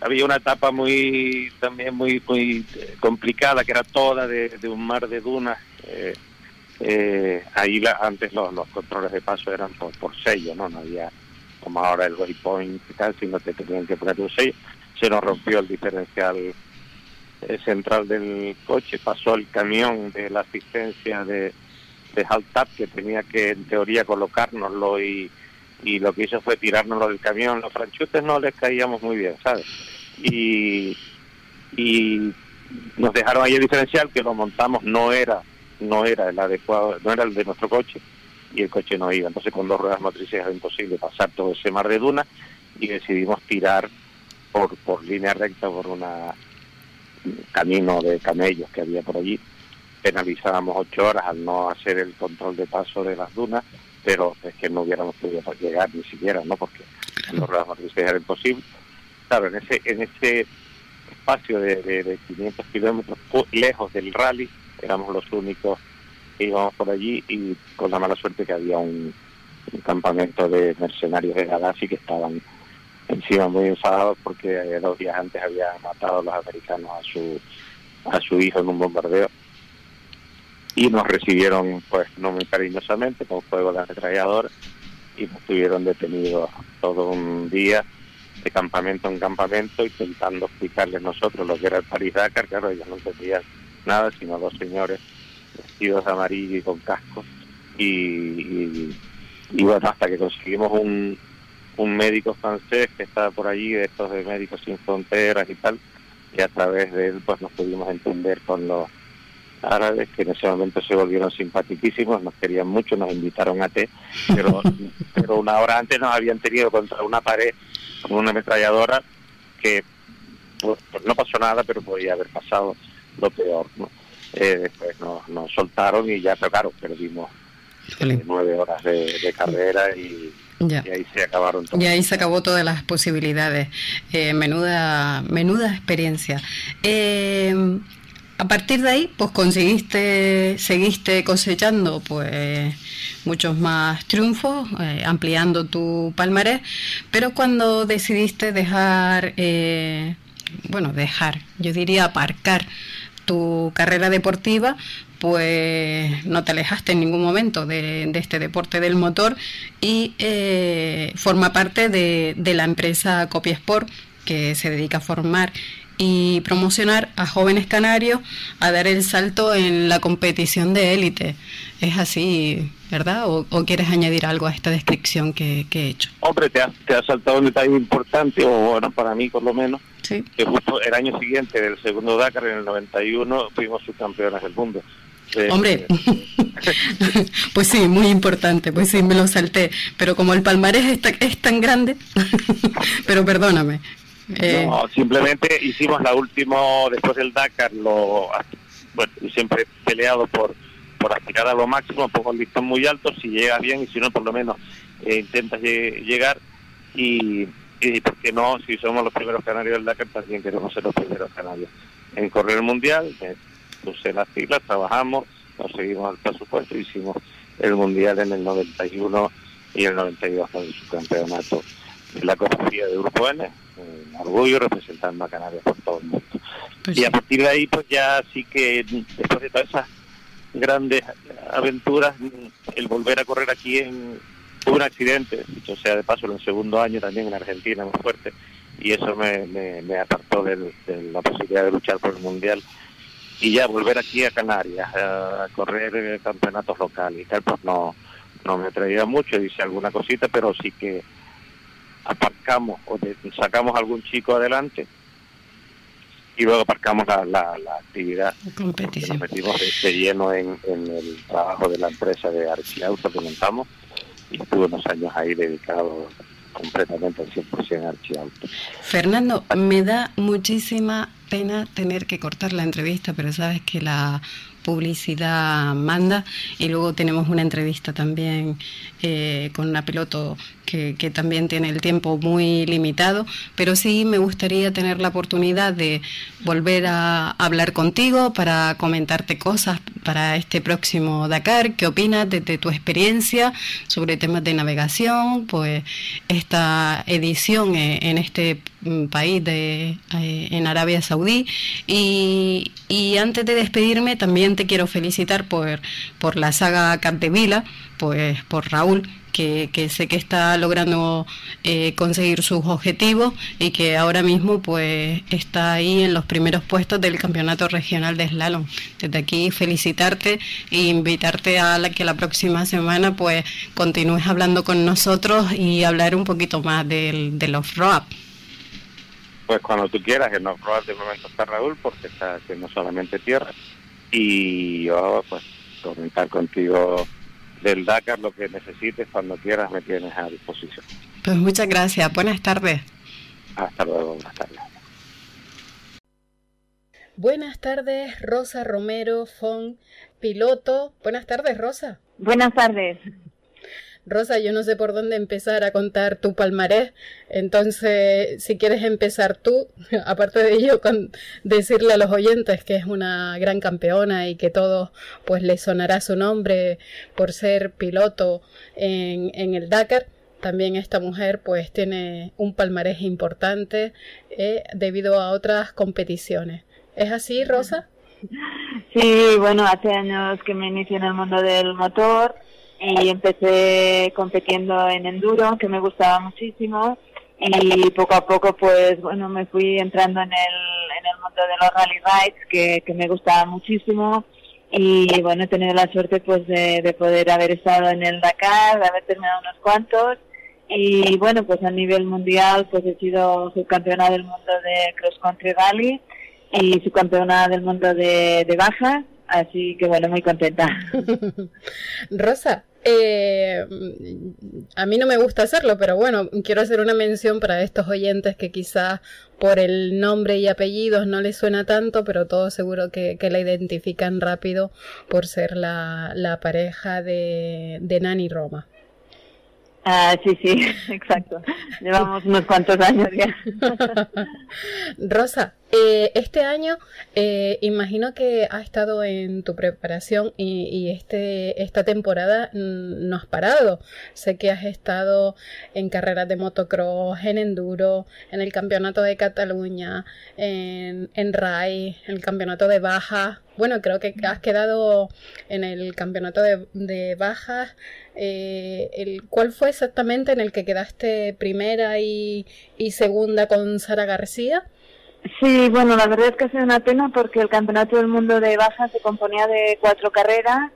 había una etapa muy también muy muy eh, complicada que era toda de, un mar de dunas. Eh, ahí antes los, los, controles de paso eran por, por sello, ¿no? No había como ahora el waypoint y tal, sino que tenían que poner un sello. Se nos rompió el diferencial eh, central del coche, pasó el camión de la asistencia de, de Haltap que tenía que en teoría colocárnoslo y, y lo que hizo fue tirárnoslo del camión. Los franchutes no les caíamos muy bien, ¿sabes? Y, y nos dejaron ahí el diferencial que lo montamos, no era no era el adecuado, no era el de nuestro coche y el coche no iba. Entonces con dos ruedas motrices era imposible pasar todo ese mar de dunas y decidimos tirar por, por línea recta por una camino de camellos que había por allí. Penalizábamos ocho horas al no hacer el control de paso de las dunas, pero es que no hubiéramos podido llegar ni siquiera, ¿no? Porque con dos ruedas motrices era imposible. Claro, en ese, en ese espacio de, de, de 500 kilómetros lejos del rally, éramos los únicos íbamos por allí y con la mala suerte que había un, campamento de mercenarios de Gaddafi que estaban encima muy enfadados porque dos días antes habían matado a los americanos a su a su hijo en un bombardeo. Y nos recibieron pues no muy cariñosamente con fuego de ametrallador y nos tuvieron detenidos todo un día de campamento en campamento intentando explicarles nosotros lo que era el París Dakar, claro ellos no entendían nada, sino dos señores vestidos de amarillo y con casco. Y, y, bueno, hasta que conseguimos un, un médico francés que estaba por allí, de estos de Médicos Sin Fronteras y tal, y a través de él pues nos pudimos entender con los árabes que en ese momento se volvieron simpaticísimos, nos querían mucho, nos invitaron a té, pero, (laughs) pero una hora antes nos habían tenido contra una pared con una ametralladora que pues no pasó nada, pero podía haber pasado lo peor, ¿no? Eh, después nos, soltaron y ya, tocaron, perdimos eh, nueve horas de, carrera y, ahí se acabaron Y ahí se acabó todas las posibilidades. Eh, menuda, menuda experiencia. a partir de ahí, pues conseguiste, seguiste cosechando pues muchos más triunfos, ampliando tu palmarés, pero cuando decidiste dejar, bueno, dejar, yo diría aparcar tu carrera deportiva, pues no te alejaste en ningún momento de, este deporte del motor y eh, forma parte de, la empresa Copiesport que se dedica a formar y promocionar a jóvenes canarios a dar el salto en la competición de élite. Es así, ¿verdad? ¿O, quieres añadir algo a esta descripción que, he hecho? Hombre, te te saltado un detalle importante, o bueno, para mí por lo menos, que justo el año siguiente del segundo Dakar, en el 91, fuimos subcampeones del mundo. Hombre, (laughs) pues sí, muy importante, pues sí, me lo salté, pero como el palmarés es, es tan grande, (laughs) pero perdóname. Eh, no, simplemente hicimos la última, después del Dakar, lo, bueno, siempre peleado por por aspirar a lo máximo, pongo el listón muy alto, si llegas bien y si no, por lo menos eh, intentas llegar. Y, y, ¿por qué no? Si somos los primeros canarios del Dakar, también queremos ser los primeros canarios en correr el mundial. puse las filas, trabajamos, conseguimos el presupuesto, hicimos el mundial en el 91 y el 92 con el subcampeonato de la cofradía de Grupo N, orgullo representando a Canarias por todo el mundo. Pues y a partir de ahí, pues ya sí que después de todas esas grandes aventuras, el volver a correr aquí en... Tuve un accidente, dicho sea de paso, en el segundo año también en Argentina, muy fuerte, y eso me, me, apartó de la posibilidad de luchar por el Mundial. y ya volver aquí a Canarias a correr campeonatos locales y tal, pues no, no me atraía mucho, hice alguna cosita, pero sí que aparcamos o sacamos algún chico adelante y luego aparcamos la, la, actividad. Competición. Nos metimos de, lleno en, el trabajo de la empresa de Archiauto que montamos y estuve unos años ahí dedicado completamente al 100% a Archiauto. Fernando, me da muchísima pena tener que cortar la entrevista, pero sabes que la publicidad manda y luego tenemos una entrevista también eh, con una piloto que, que, también tiene el tiempo muy limitado, pero sí me gustaría tener la oportunidad de volver a hablar contigo para comentarte cosas para este próximo Dakar, qué opinas de, tu experiencia sobre temas de navegación, pues esta edición eh, en este mm, país de eh, en Arabia Saudí. Y, y antes de despedirme también te quiero felicitar por, por la saga Cantevila, pues por Raúl, que, sé que está logrando eh, conseguir sus objetivos y que ahora mismo pues está ahí en los primeros puestos del campeonato regional de slalom. Desde aquí felicitarte e invitarte a la que la próxima semana pues continúes hablando con nosotros y hablar un poquito más del, del off-road. Pues cuando tú quieras, en off-road de momento está Raúl porque está haciendo solamente tierra y yo pues comentar contigo del Dakar lo que necesites cuando quieras me tienes a disposición. Pues muchas gracias, buenas tardes. Hasta luego, buenas tardes. Buenas tardes, Rosa Romero Fon, piloto. Buenas tardes, Rosa. Buenas tardes. Rosa, yo no sé por dónde empezar a contar tu palmarés, entonces si quieres empezar tú, (laughs) aparte de ello, con decirle a los oyentes que es una gran campeona y que todos pues le sonará su nombre por ser piloto en, en el Dakar. También esta mujer pues tiene un palmarés importante eh, debido a otras competiciones. ¿Es así, Rosa? (laughs) Sí, bueno, hace años que me inicié en el mundo del motor y empecé compitiendo en enduro, que me gustaba muchísimo y poco a poco pues bueno me fui entrando en el, en el mundo de los rally rides que, que me gustaba muchísimo y bueno he tenido la suerte pues de, de poder haber estado en el Dakar, de haber terminado unos cuantos y bueno pues a nivel mundial pues he sido subcampeona del mundo de cross country rally y subcampeona del mundo de, de baja así que bueno muy contenta. (laughs) Rosa eh, a mí no me gusta hacerlo, pero bueno, quiero hacer una mención para estos oyentes que quizás por el nombre y apellidos no les suena tanto, pero todos seguro que, la identifican rápido por ser la, la pareja de, de Nani Roma. Ah, sí, sí, (laughs) exacto. Llevamos unos cuantos años ya. (laughs) Rosa, eh, este año eh, imagino que ha estado en tu preparación y, este esta temporada no has parado. Sé que has estado en carreras de motocross, en enduro, en el campeonato de Cataluña, en, en RAI, en el campeonato de baja. Bueno, creo que has quedado en el campeonato de, de bajas. Eh, el, ¿Cuál fue exactamente en el que quedaste primera y, y segunda con Sara García? Sí, bueno, la verdad es que ha sido una pena porque el Campeonato del Mundo de Baja se componía de cuatro carreras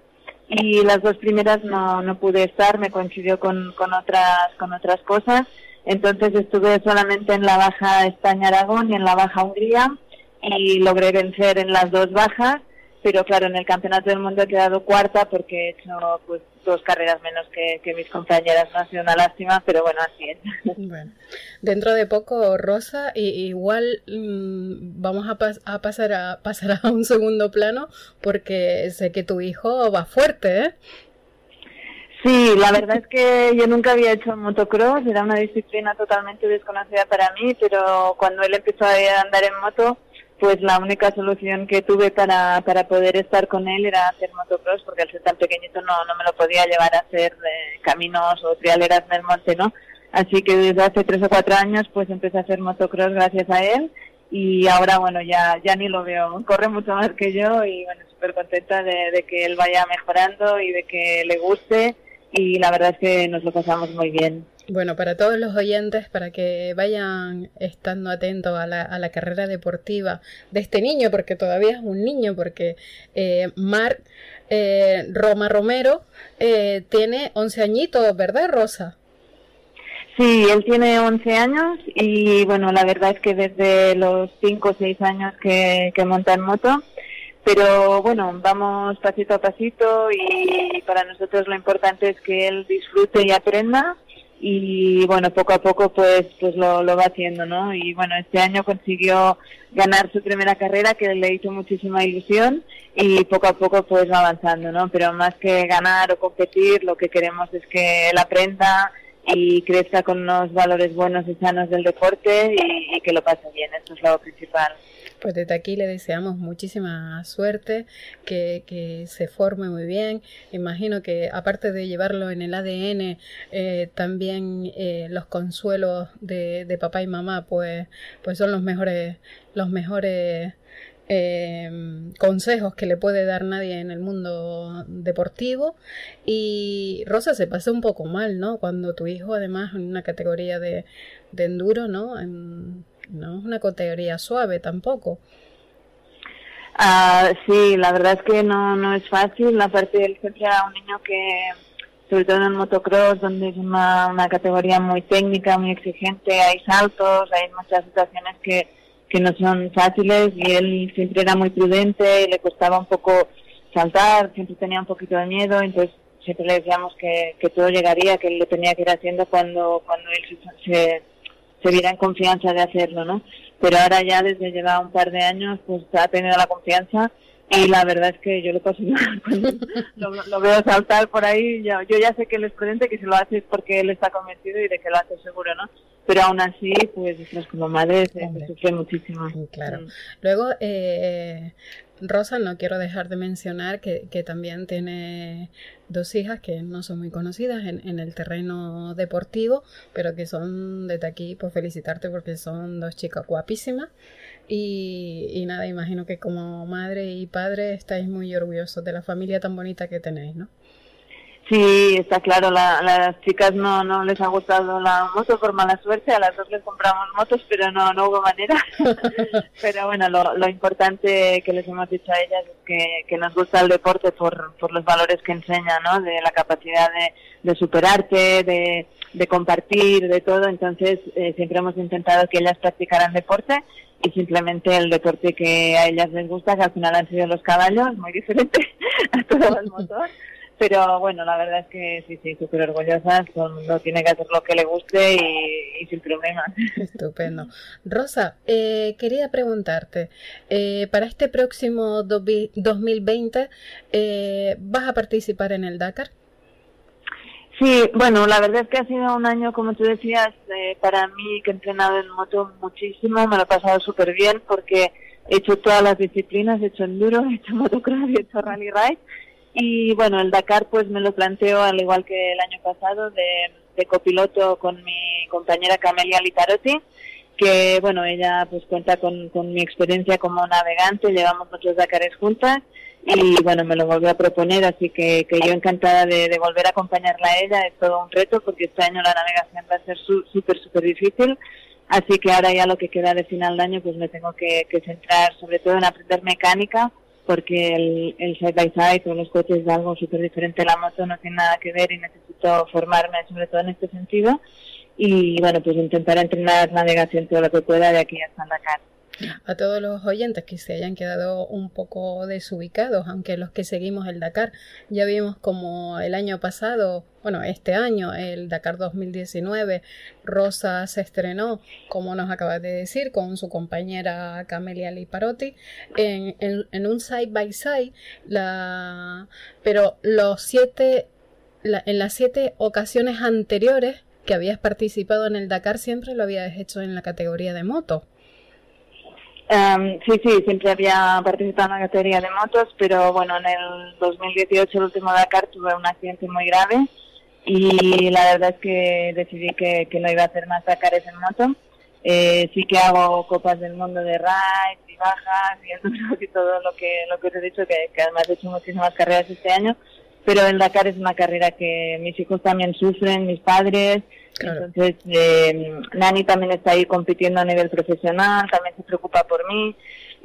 y las dos primeras no, no pude estar, me coincidió con, con, otras, con otras cosas. Entonces estuve solamente en la Baja España-Aragón y en la Baja Hungría y logré vencer en las dos bajas pero claro, en el Campeonato del Mundo he quedado cuarta porque he hecho pues dos carreras menos que, mis compañeras, no ha sido una lástima, pero bueno, así es. (laughs) Bueno, dentro de poco, Rosa, y, igual mm, vamos a, a, pasar a (laughs) pasar a un segundo plano porque sé que tu hijo va fuerte, ¿eh? Sí, la verdad es que yo nunca había hecho motocross, era una disciplina totalmente desconocida para mí, pero cuando él empezó a andar en moto, pues la única solución que tuve para, para poder estar con él era hacer motocross, porque al ser tan pequeñito no, no me lo podía llevar a hacer eh, caminos o trialeras en el monte, ¿no? Así que desde hace tres o cuatro años pues empecé a hacer motocross gracias a él y ahora bueno ya ya ni lo veo, corre mucho más que yo y bueno súper contenta de, de que él vaya mejorando y de que le guste y la verdad es que nos lo pasamos muy bien. Bueno, para todos los oyentes, para que vayan estando atentos a la, a la carrera deportiva de este niño, porque todavía es un niño, porque eh, Marc eh, Roma Romero eh, tiene 11 añitos, ¿verdad, Rosa? Sí, él tiene 11 años y bueno, la verdad es que desde los 5 o 6 años que, que monta en moto, pero bueno, vamos pasito a pasito y para nosotros lo importante es que él disfrute y aprenda y bueno, poco a poco pues, pues lo, lo va haciendo, ¿no? Y bueno, este año consiguió ganar su primera carrera que le hizo muchísima ilusión y poco a poco pues va avanzando, ¿no? Pero más que ganar o competir, lo que queremos es que él aprenda y crezca con unos valores buenos y sanos del deporte y, y que lo pase bien, eso es lo principal. Pues desde aquí le deseamos muchísima suerte, que, que, se forme muy bien. Imagino que aparte de llevarlo en el ADN, eh, también eh, los consuelos de, de, papá y mamá, pues, pues son los mejores, los mejores eh, consejos que le puede dar nadie en el mundo deportivo. Y Rosa se pasó un poco mal, ¿no? Cuando tu hijo, además, en una categoría de, de enduro, ¿no? No es una categoría suave tampoco. Uh, sí, la verdad es que no, no es fácil. Aparte, él siempre era un niño que, sobre todo en el motocross, donde es una, una categoría muy técnica, muy exigente, hay saltos, hay muchas situaciones que, que no son fáciles y él siempre era muy prudente, le costaba un poco saltar, siempre tenía un poquito de miedo, entonces siempre le decíamos que, que todo llegaría, que él lo tenía que ir haciendo cuando, cuando él se se viera en confianza de hacerlo, ¿no? Pero ahora ya desde lleva un par de años, pues ha tenido la confianza y la verdad es que yo lo paso (laughs) lo, lo, veo saltar por ahí, yo, yo ya sé que él es prudente, que si lo hace es porque él está convencido y de que lo hace seguro, ¿no? Pero aún así, pues, pues como madre se, se sufre muchísimo. Claro. Luego, eh, Rosa, no quiero dejar de mencionar que, que, también tiene dos hijas que no son muy conocidas en, el terreno deportivo, pero que son desde aquí, pues felicitarte porque son dos chicas guapísimas. Y, y nada, imagino que como madre y padre estáis muy orgullosos de la familia tan bonita que tenéis, ¿no? Sí, está claro, la, las chicas no, no les ha gustado la moto por mala suerte, a las dos les compramos motos, pero no, no hubo manera. (laughs) pero bueno, lo, lo, importante que les hemos dicho a ellas es que, que nos gusta el deporte por, por los valores que enseña, ¿no? De la capacidad de, de superarte, de, de compartir, de todo. Entonces, eh, siempre hemos intentado que ellas practicaran deporte y simplemente el deporte que a ellas les gusta, que al final han sido los caballos, muy diferente (laughs) a todo el motor pero bueno, la verdad es que sí, sí, súper orgullosa, no tiene que hacer lo que le guste y, y sin problemas. (laughs) Estupendo. Rosa, eh, quería preguntarte, eh, para este próximo 2020, eh, ¿vas a participar en el Dakar? Sí, bueno, la verdad es que ha sido un año, como tú decías, eh, para mí que he entrenado en moto muchísimo, me lo he pasado súper bien porque he hecho todas las disciplinas, he hecho enduro, (laughs) he hecho motocross, he hecho rally ride y bueno, el Dakar pues me lo planteo al igual que el año pasado de, copiloto con mi compañera Camelia Litarotti, que bueno, ella pues cuenta con, con mi experiencia como navegante, llevamos muchos Dakares juntas y bueno, me lo volvió a proponer, así que, que yo encantada de, volver a acompañarla a ella, es todo un reto porque este año la navegación va a ser súper, súper difícil, así que ahora ya lo que queda de final de año pues me tengo que centrar sobre todo en aprender mecánica, porque el, el side by side o los coches es algo súper diferente la moto, no tiene nada que ver y necesito formarme sobre todo en este sentido y bueno, pues intentar entrenar navegación todo lo que pueda de aquí hasta Dakar. A todos los oyentes que se hayan quedado un poco desubicados, aunque los que seguimos el Dakar, ya vimos como el año pasado, bueno, este año, el Dakar 2019, Rosa se estrenó, como nos acabas de decir, con su compañera Camelia Liparotti, en, en, un side by side, la... pero los siete, en las siete ocasiones anteriores que habías participado en el Dakar siempre lo habías hecho en la categoría de moto. Um, sí, sí, siempre había participado en la categoría de motos, pero bueno, en el 2018, el último Dakar, tuve un accidente muy grave y la verdad es que decidí que, que no iba a hacer más Dakares en moto. Eh, sí que hago copas del mundo de rides y bajas y, (laughs) todo lo que lo que os he dicho, que, que además he hecho muchísimas carreras este año, pero el Dakar es una carrera que mis hijos también sufren, mis padres, entonces eh, Nani también está ahí compitiendo a nivel profesional, también se preocupa por mí.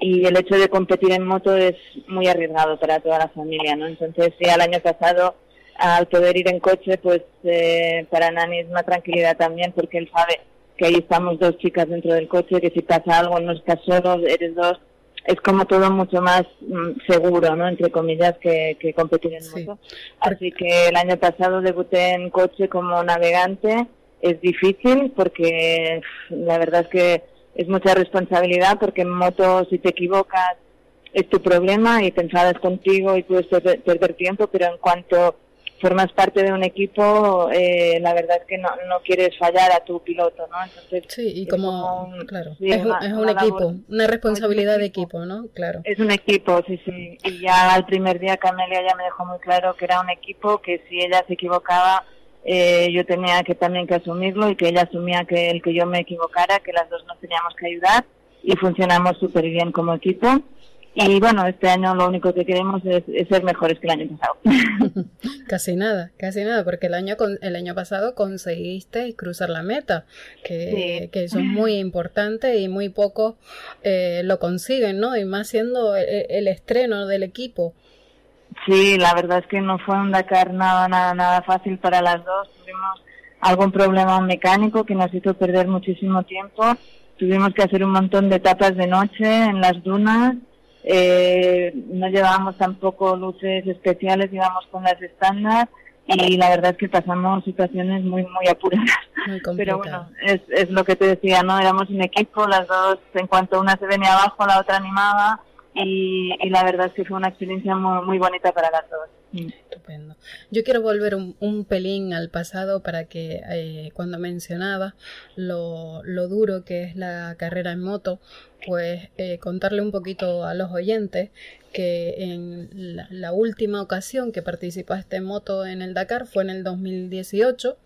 Y el hecho de competir en moto es muy arriesgado para toda la familia, ¿no? Entonces ya el año pasado al poder ir en coche, pues eh, para Nani es una tranquilidad también porque él sabe que ahí estamos dos chicas dentro del coche, que si pasa algo no estás solo, eres dos es como todo mucho más mm, seguro, ¿no? Entre comillas, que, competir en moto. Así que el año pasado debuté en coche como navegante. Es difícil porque la verdad es que es mucha responsabilidad porque en moto si te equivocas es tu problema y te enfadas contigo y puedes perder tiempo, pero en cuanto formas parte de un equipo, eh, la verdad es que no, no quieres fallar a tu piloto, ¿no? Entonces, sí, y como, claro, es, un equipo, una responsabilidad de equipo, ¿no? Claro. Es un equipo, sí, sí. Y ya al primer día Camelia ya me dejó muy claro que era un equipo, que si ella se equivocaba, eh, yo tenía que también que asumirlo y que ella asumía que el que yo me equivocara, que las dos nos teníamos que ayudar y funcionamos súper bien como equipo. Y bueno, este año lo único que queremos es, ser mejores que el año pasado. (laughs) casi nada, casi nada, porque el año el año pasado conseguiste cruzar la meta, que, que eso es muy importante y muy pocos eh, lo consiguen, ¿no? Y más siendo el, estreno del equipo. Sí, la verdad es que no fue un Dakar nada, nada, nada fácil para las dos. Tuvimos algún problema mecánico que nos hizo perder muchísimo tiempo. Tuvimos que hacer un montón de etapas de noche en las dunas eh, no llevábamos tampoco luces especiales, íbamos con las estándar y la verdad es que pasamos situaciones muy muy apuradas. (laughs) Pero bueno, es, es lo que te decía, ¿no? Éramos un equipo, las dos, en cuanto una se venía abajo, la otra animaba y, la verdad es que fue una experiencia muy, muy bonita para las dos. Estupendo. Yo quiero volver un, un pelín al pasado para que eh, cuando mencionaba lo, lo, duro que es la carrera en moto, pues eh, contarle un poquito a los oyentes que en la, última ocasión que participaste en moto en el Dakar fue en el 2018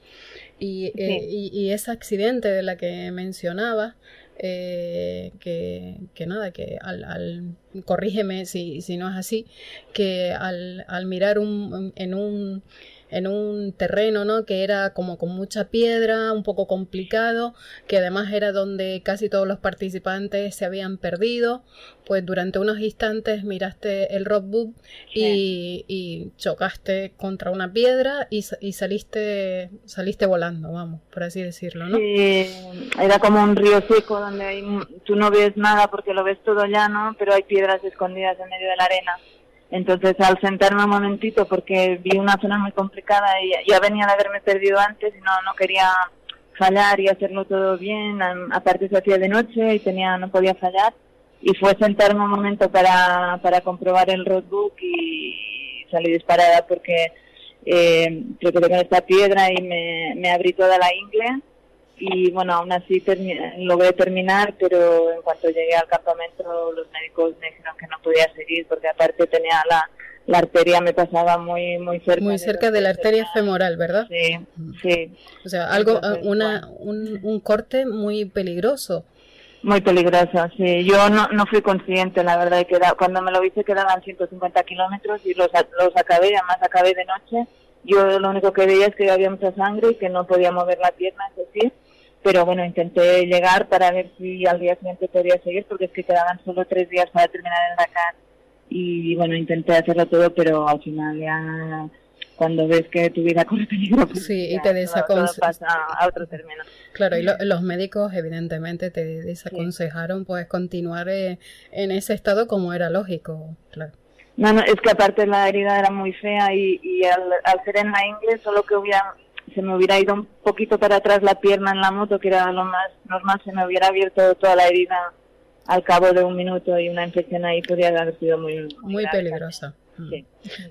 y, eh, y, y ese accidente de la que mencionaba eh, que, que, nada, que al, al corrígeme si, si, no es así, que al, al mirar un, en un en un terreno, ¿no? Que era como con mucha piedra, un poco complicado, que además era donde casi todos los participantes se habían perdido, pues durante unos instantes miraste el rockbook y, y, chocaste contra una piedra y, y, saliste saliste volando, vamos, por así decirlo, ¿no? Sí, era como un río seco donde tú no ves nada porque lo ves todo llano, pero hay piedras escondidas en medio de la arena. Entonces, al sentarme un momentito, porque vi una zona muy complicada y ya venía de haberme perdido antes y no, no quería fallar y hacerlo todo bien. Aparte se hacía de noche y tenía, no podía fallar. Y fue sentarme un momento para, para comprobar el roadbook y salí disparada porque eh, con esta piedra y me, me abrí toda la ingle y bueno, aún así logré terminar, pero en cuanto llegué al campamento los médicos me dijeron que no podía seguir porque aparte tenía la, la arteria me pasaba muy muy cerca muy cerca de, la arteria. femoral verdad sí sí. O sea algo una un, un corte muy peligroso. Muy peligroso sí. Yo no, no fui consciente la verdad de que cuando me lo hice quedaban 150 kilómetros y los los acabé además acabé de noche. Yo lo único que veía es que había mucha sangre y que no podía mover la pierna es decir pero bueno, intenté llegar para ver si al día siguiente podía seguir, porque es que quedaban solo tres días para terminar el Dakar. Y bueno, intenté hacerlo todo, pero al final ya cuando ves que tu vida (laughs) corre peligro, pues sí, y te desaconsejaron a otro término. Claro, y los médicos evidentemente te desaconsejaron pues continuar eh, en ese estado como era lógico, claro. No, no, es que aparte la herida era muy fea y, y al, al ser en la inglés solo que hubiera se me hubiera ido un poquito para atrás la pierna en la moto, que era lo más normal, se me hubiera abierto toda la herida al cabo de un minuto y una infección ahí podría haber sido muy... Muy, peligrosa. Mm.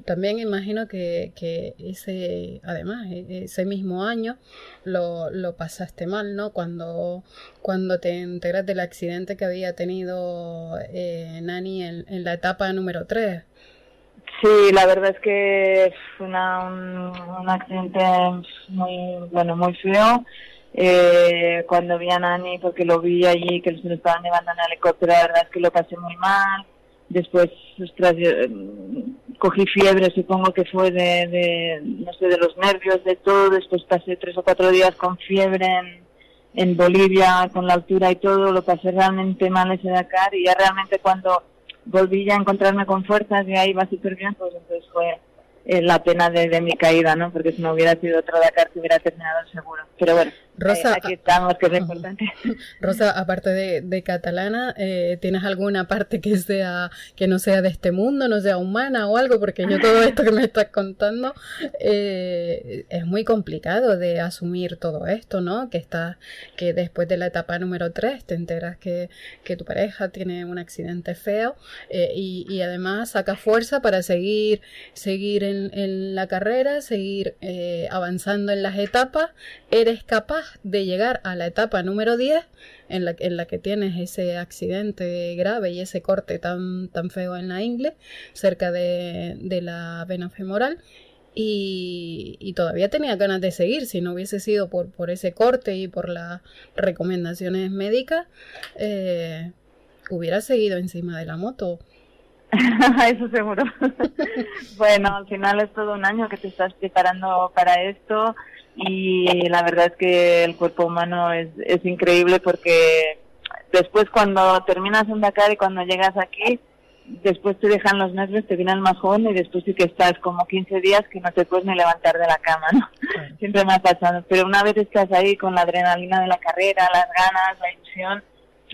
También imagino que, que ese, además, e, ese mismo año lo, lo pasaste mal, ¿no? Cuando, cuando te enteras del accidente que había tenido eh, Nani en, en la etapa número 3. Sí, la verdad es que fue una, un, accidente muy, bueno, muy feo. Eh, cuando vi a Nani, porque lo vi allí, que se lo estaban llevando en el helicóptero, la verdad es que lo pasé muy mal. después, mm, cogí fiebre, supongo que fue de, de, no sé, de los nervios, de todo, después pasé tres o cuatro días con fiebre en, en Bolivia, con la altura y todo, lo pasé realmente mal ese Dakar y ya realmente cuando volví ya a encontrarme con fuerzas y ahí iba súper bien, pues entonces fue eh, la pena de, mi caída, ¿no? Porque si no hubiera sido otro Dakar que hubiera terminado seguro. Pero bueno, Rosa, eh, aquí estamos, que es lo importante. (laughs) Rosa, aparte de, catalana, eh, ¿tienes alguna parte que sea que no sea de este mundo, no sea humana o algo? Porque yo todo esto que me estás contando es muy complicado de asumir todo esto, ¿no? Que estás, que después de la etapa número 3 te enteras que, que tu pareja tiene un accidente feo y, y, además saca fuerza para seguir, seguir en, la carrera, seguir eh, avanzando en las etapas, eres capaz de llegar a la etapa número 10 en la, en la que tienes ese accidente grave y ese corte tan, tan feo en la ingle, cerca de, la vena femoral. Y, todavía tenía ganas de seguir, si no hubiese sido por, por ese corte y por las recomendaciones médicas, eh, hubiera seguido encima de la moto. (laughs) Eso seguro. (laughs) bueno, al final es todo un año que te estás preparando para esto y la verdad es que el cuerpo humano es, es increíble porque después cuando terminas un Dakar y cuando llegas aquí, después te dejan los nervios, te viene el majón y después sí que estás como 15 días que no te puedes ni levantar de la cama, ¿no? Siempre me ha pasado. Pero una vez estás ahí con la adrenalina de la carrera, las ganas, la ilusión,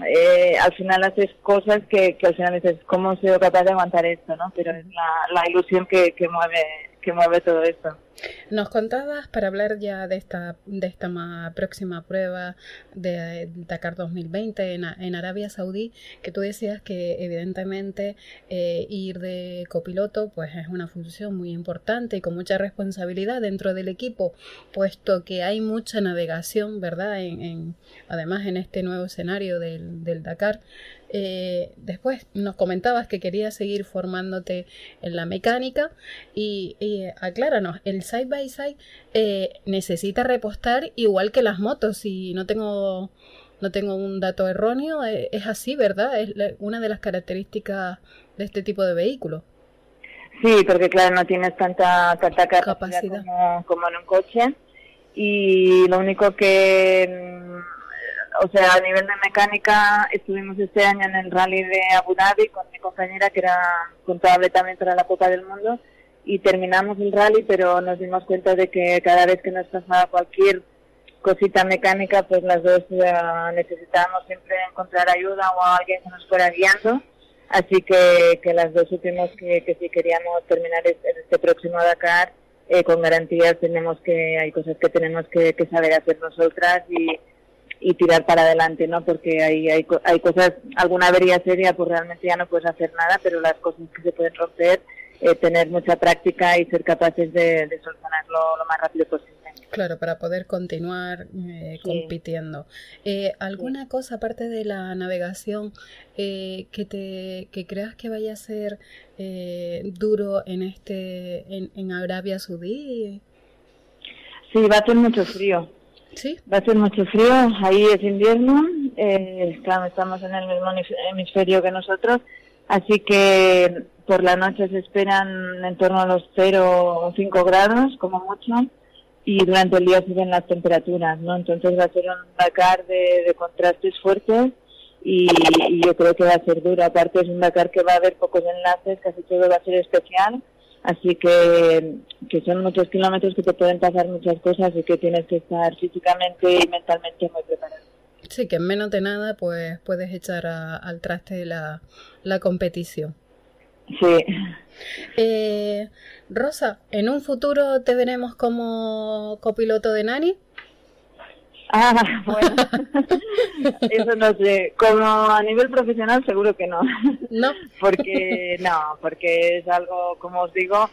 eh, al final haces cosas que, que al final dices, ¿cómo sido capaz de aguantar esto? ¿no? Pero es la, la ilusión que, que, mueve, Nos contabas, para hablar ya de esta, de esta próxima prueba de Dakar 2020 en, en, Arabia Saudí, que tú decías que evidentemente eh, ir de copiloto pues es una función muy importante y con mucha responsabilidad dentro del equipo, puesto que hay mucha navegación, ¿verdad? En, en además en este nuevo escenario del, del Dakar. Eh, después nos comentabas que querías seguir formándote en la mecánica y, acláranos, el side by side eh, necesita repostar igual que las motos. Si no tengo, no tengo un dato erróneo, eh, es así, ¿verdad? Es una de las características de este tipo de vehículo. Sí, porque claro, no tienes tanta, tanta capacidad, Como, como en un coche. Y lo único que mm, o sea, a nivel de mecánica, estuvimos este año en el rally de Abu Dhabi con mi compañera que era contable también para la Copa del Mundo y terminamos el rally, pero nos dimos cuenta de que cada vez que nos pasaba cualquier cosita mecánica, pues las dos eh, necesitábamos siempre encontrar ayuda o alguien que nos fuera guiando. Así que, que las dos supimos que, que si queríamos terminar este, este próximo Dakar, eh, con garantías tenemos que, hay cosas que tenemos que saber hacer nosotras y, y tirar para adelante, ¿no? Porque hay, hay, hay cosas, alguna avería seria, pues realmente ya no puedes hacer nada, pero las cosas que se pueden romper, eh, tener mucha práctica y ser capaces de, de solucionarlo lo más rápido posible. Claro, para poder continuar eh, compitiendo. Eh, ¿Alguna cosa aparte de la navegación que te que creas que vaya a ser duro en este en, en Arabia Saudí? Sí, va a ser mucho frío. Va a ser mucho frío, ahí es invierno, eh, estamos en el mismo hemisferio que nosotros, así que por la noche se esperan en torno a los 0 o 5 grados, como mucho, y durante el día suben las temperaturas, ¿no? Entonces va a ser un Dakar de, contrastes fuertes y, y, yo creo que va a ser duro. Aparte es un Dakar que va a haber pocos enlaces, casi todo va a ser especial Así que, que son muchos kilómetros que te pueden pasar muchas cosas y que tienes que estar físicamente y mentalmente muy preparado. Sí, que en menos de nada pues puedes echar al traste la, la competición. Sí. Eh, Rosa, ¿en un futuro te veremos como copiloto de Nani? Ah, (laughs) bueno, eso no sé. Como a nivel profesional, seguro que no. No. (laughs) Porque, no, porque es algo, como os digo,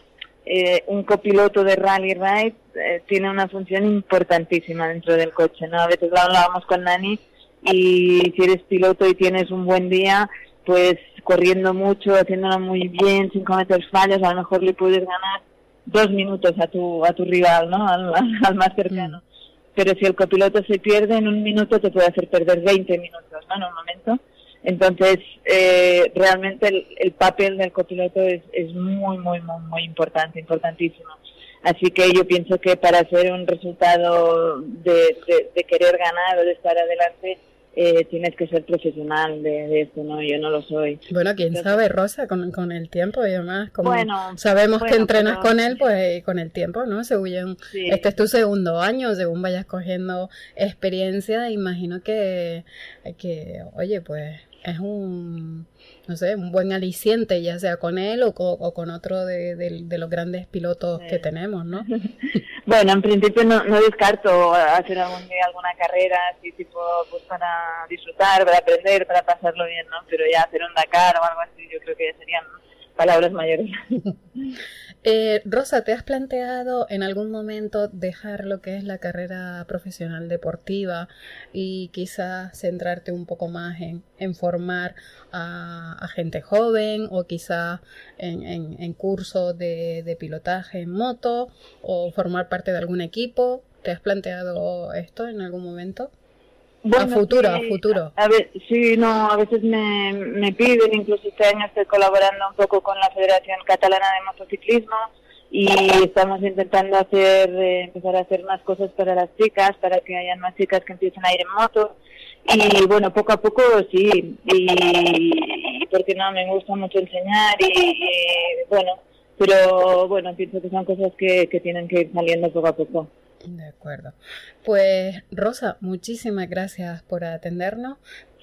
eh, un copiloto de rally ride eh, tiene una función importantísima dentro del coche, ¿no? A veces lo hablábamos con Nani y si eres piloto y tienes un buen día, pues corriendo mucho, haciéndolo muy bien, sin cometer fallos, a lo mejor le puedes ganar dos minutos a tu, a tu rival, ¿no? Al, más cercano. Mm pero si el copiloto se pierde en un minuto te puede hacer perder 20 minutos ¿no? en un momento. Entonces, eh, realmente el, papel del copiloto es, es muy, muy, muy, muy importante, importantísimo. Así que yo pienso que para hacer un resultado de, de querer ganar o de estar adelante, eh, tienes que ser profesional de, esto, ¿no? Yo no lo soy. Bueno, quién sabe, Rosa, con, con, el tiempo y demás, como sabemos que entrenas con él, pues con el tiempo, ¿no? Según este es tu segundo año, según vayas cogiendo experiencia, imagino que, que oye, pues es un, no sé, un buen aliciente, ya sea con él o, con otro de, los grandes pilotos que tenemos, ¿no? (laughs) bueno, en principio no, no descarto hacer algún día alguna carrera así tipo pues para disfrutar, para aprender, para pasarlo bien, ¿no? Pero ya hacer un Dakar o algo así, yo creo que ya serían palabras mayores. (laughs) Eh, Rosa, ¿te has planteado en algún momento dejar lo que es la carrera profesional deportiva y quizás centrarte un poco más en, formar a, gente joven o quizás en, cursos de, pilotaje en moto o formar parte de algún equipo? ¿Te has planteado esto en algún momento? A futuro, a futuro. A ver, sí, no, a veces me, me piden, incluso este año estoy colaborando un poco con la Federación Catalana de Motociclismo y estamos intentando hacer, eh, empezar a hacer más cosas para las chicas, para que haya más chicas que empiecen a ir en moto. Y bueno, poco a poco sí, y, porque no, me gusta mucho enseñar y, bueno, pero bueno, pienso que son cosas que, que tienen que ir saliendo poco a poco. De acuerdo. Pues Rosa, muchísimas gracias por atendernos.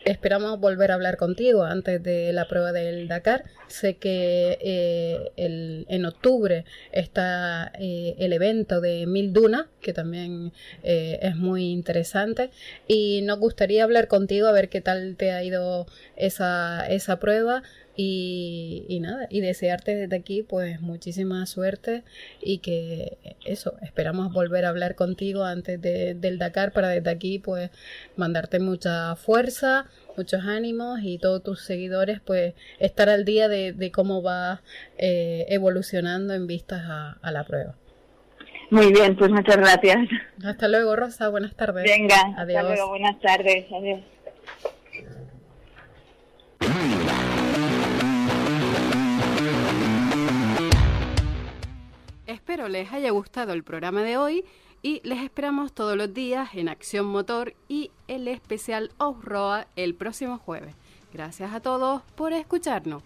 Esperamos volver a hablar contigo antes de la prueba del Dakar. Sé que eh, en octubre está eh, el evento de Mil Duna, que también eh, es muy interesante. Y nos gustaría hablar contigo a ver qué tal te ha ido esa, esa prueba y, nada, y desearte desde aquí pues muchísima suerte y que eso, esperamos volver a hablar contigo antes del Dakar para desde aquí pues mandarte mucha fuerza, muchos ánimos y todos tus seguidores pues estar al día de, cómo va eh, evolucionando en vistas a, la prueba. Muy bien, pues muchas gracias. Hasta luego, Rosa. Buenas tardes. Venga, Adiós. hasta luego. Buenas tardes. Adiós. Espero les haya gustado el programa de hoy y les esperamos todos los días en Acción Motor y el especial Off-Road el próximo jueves. Gracias a todos por escucharnos.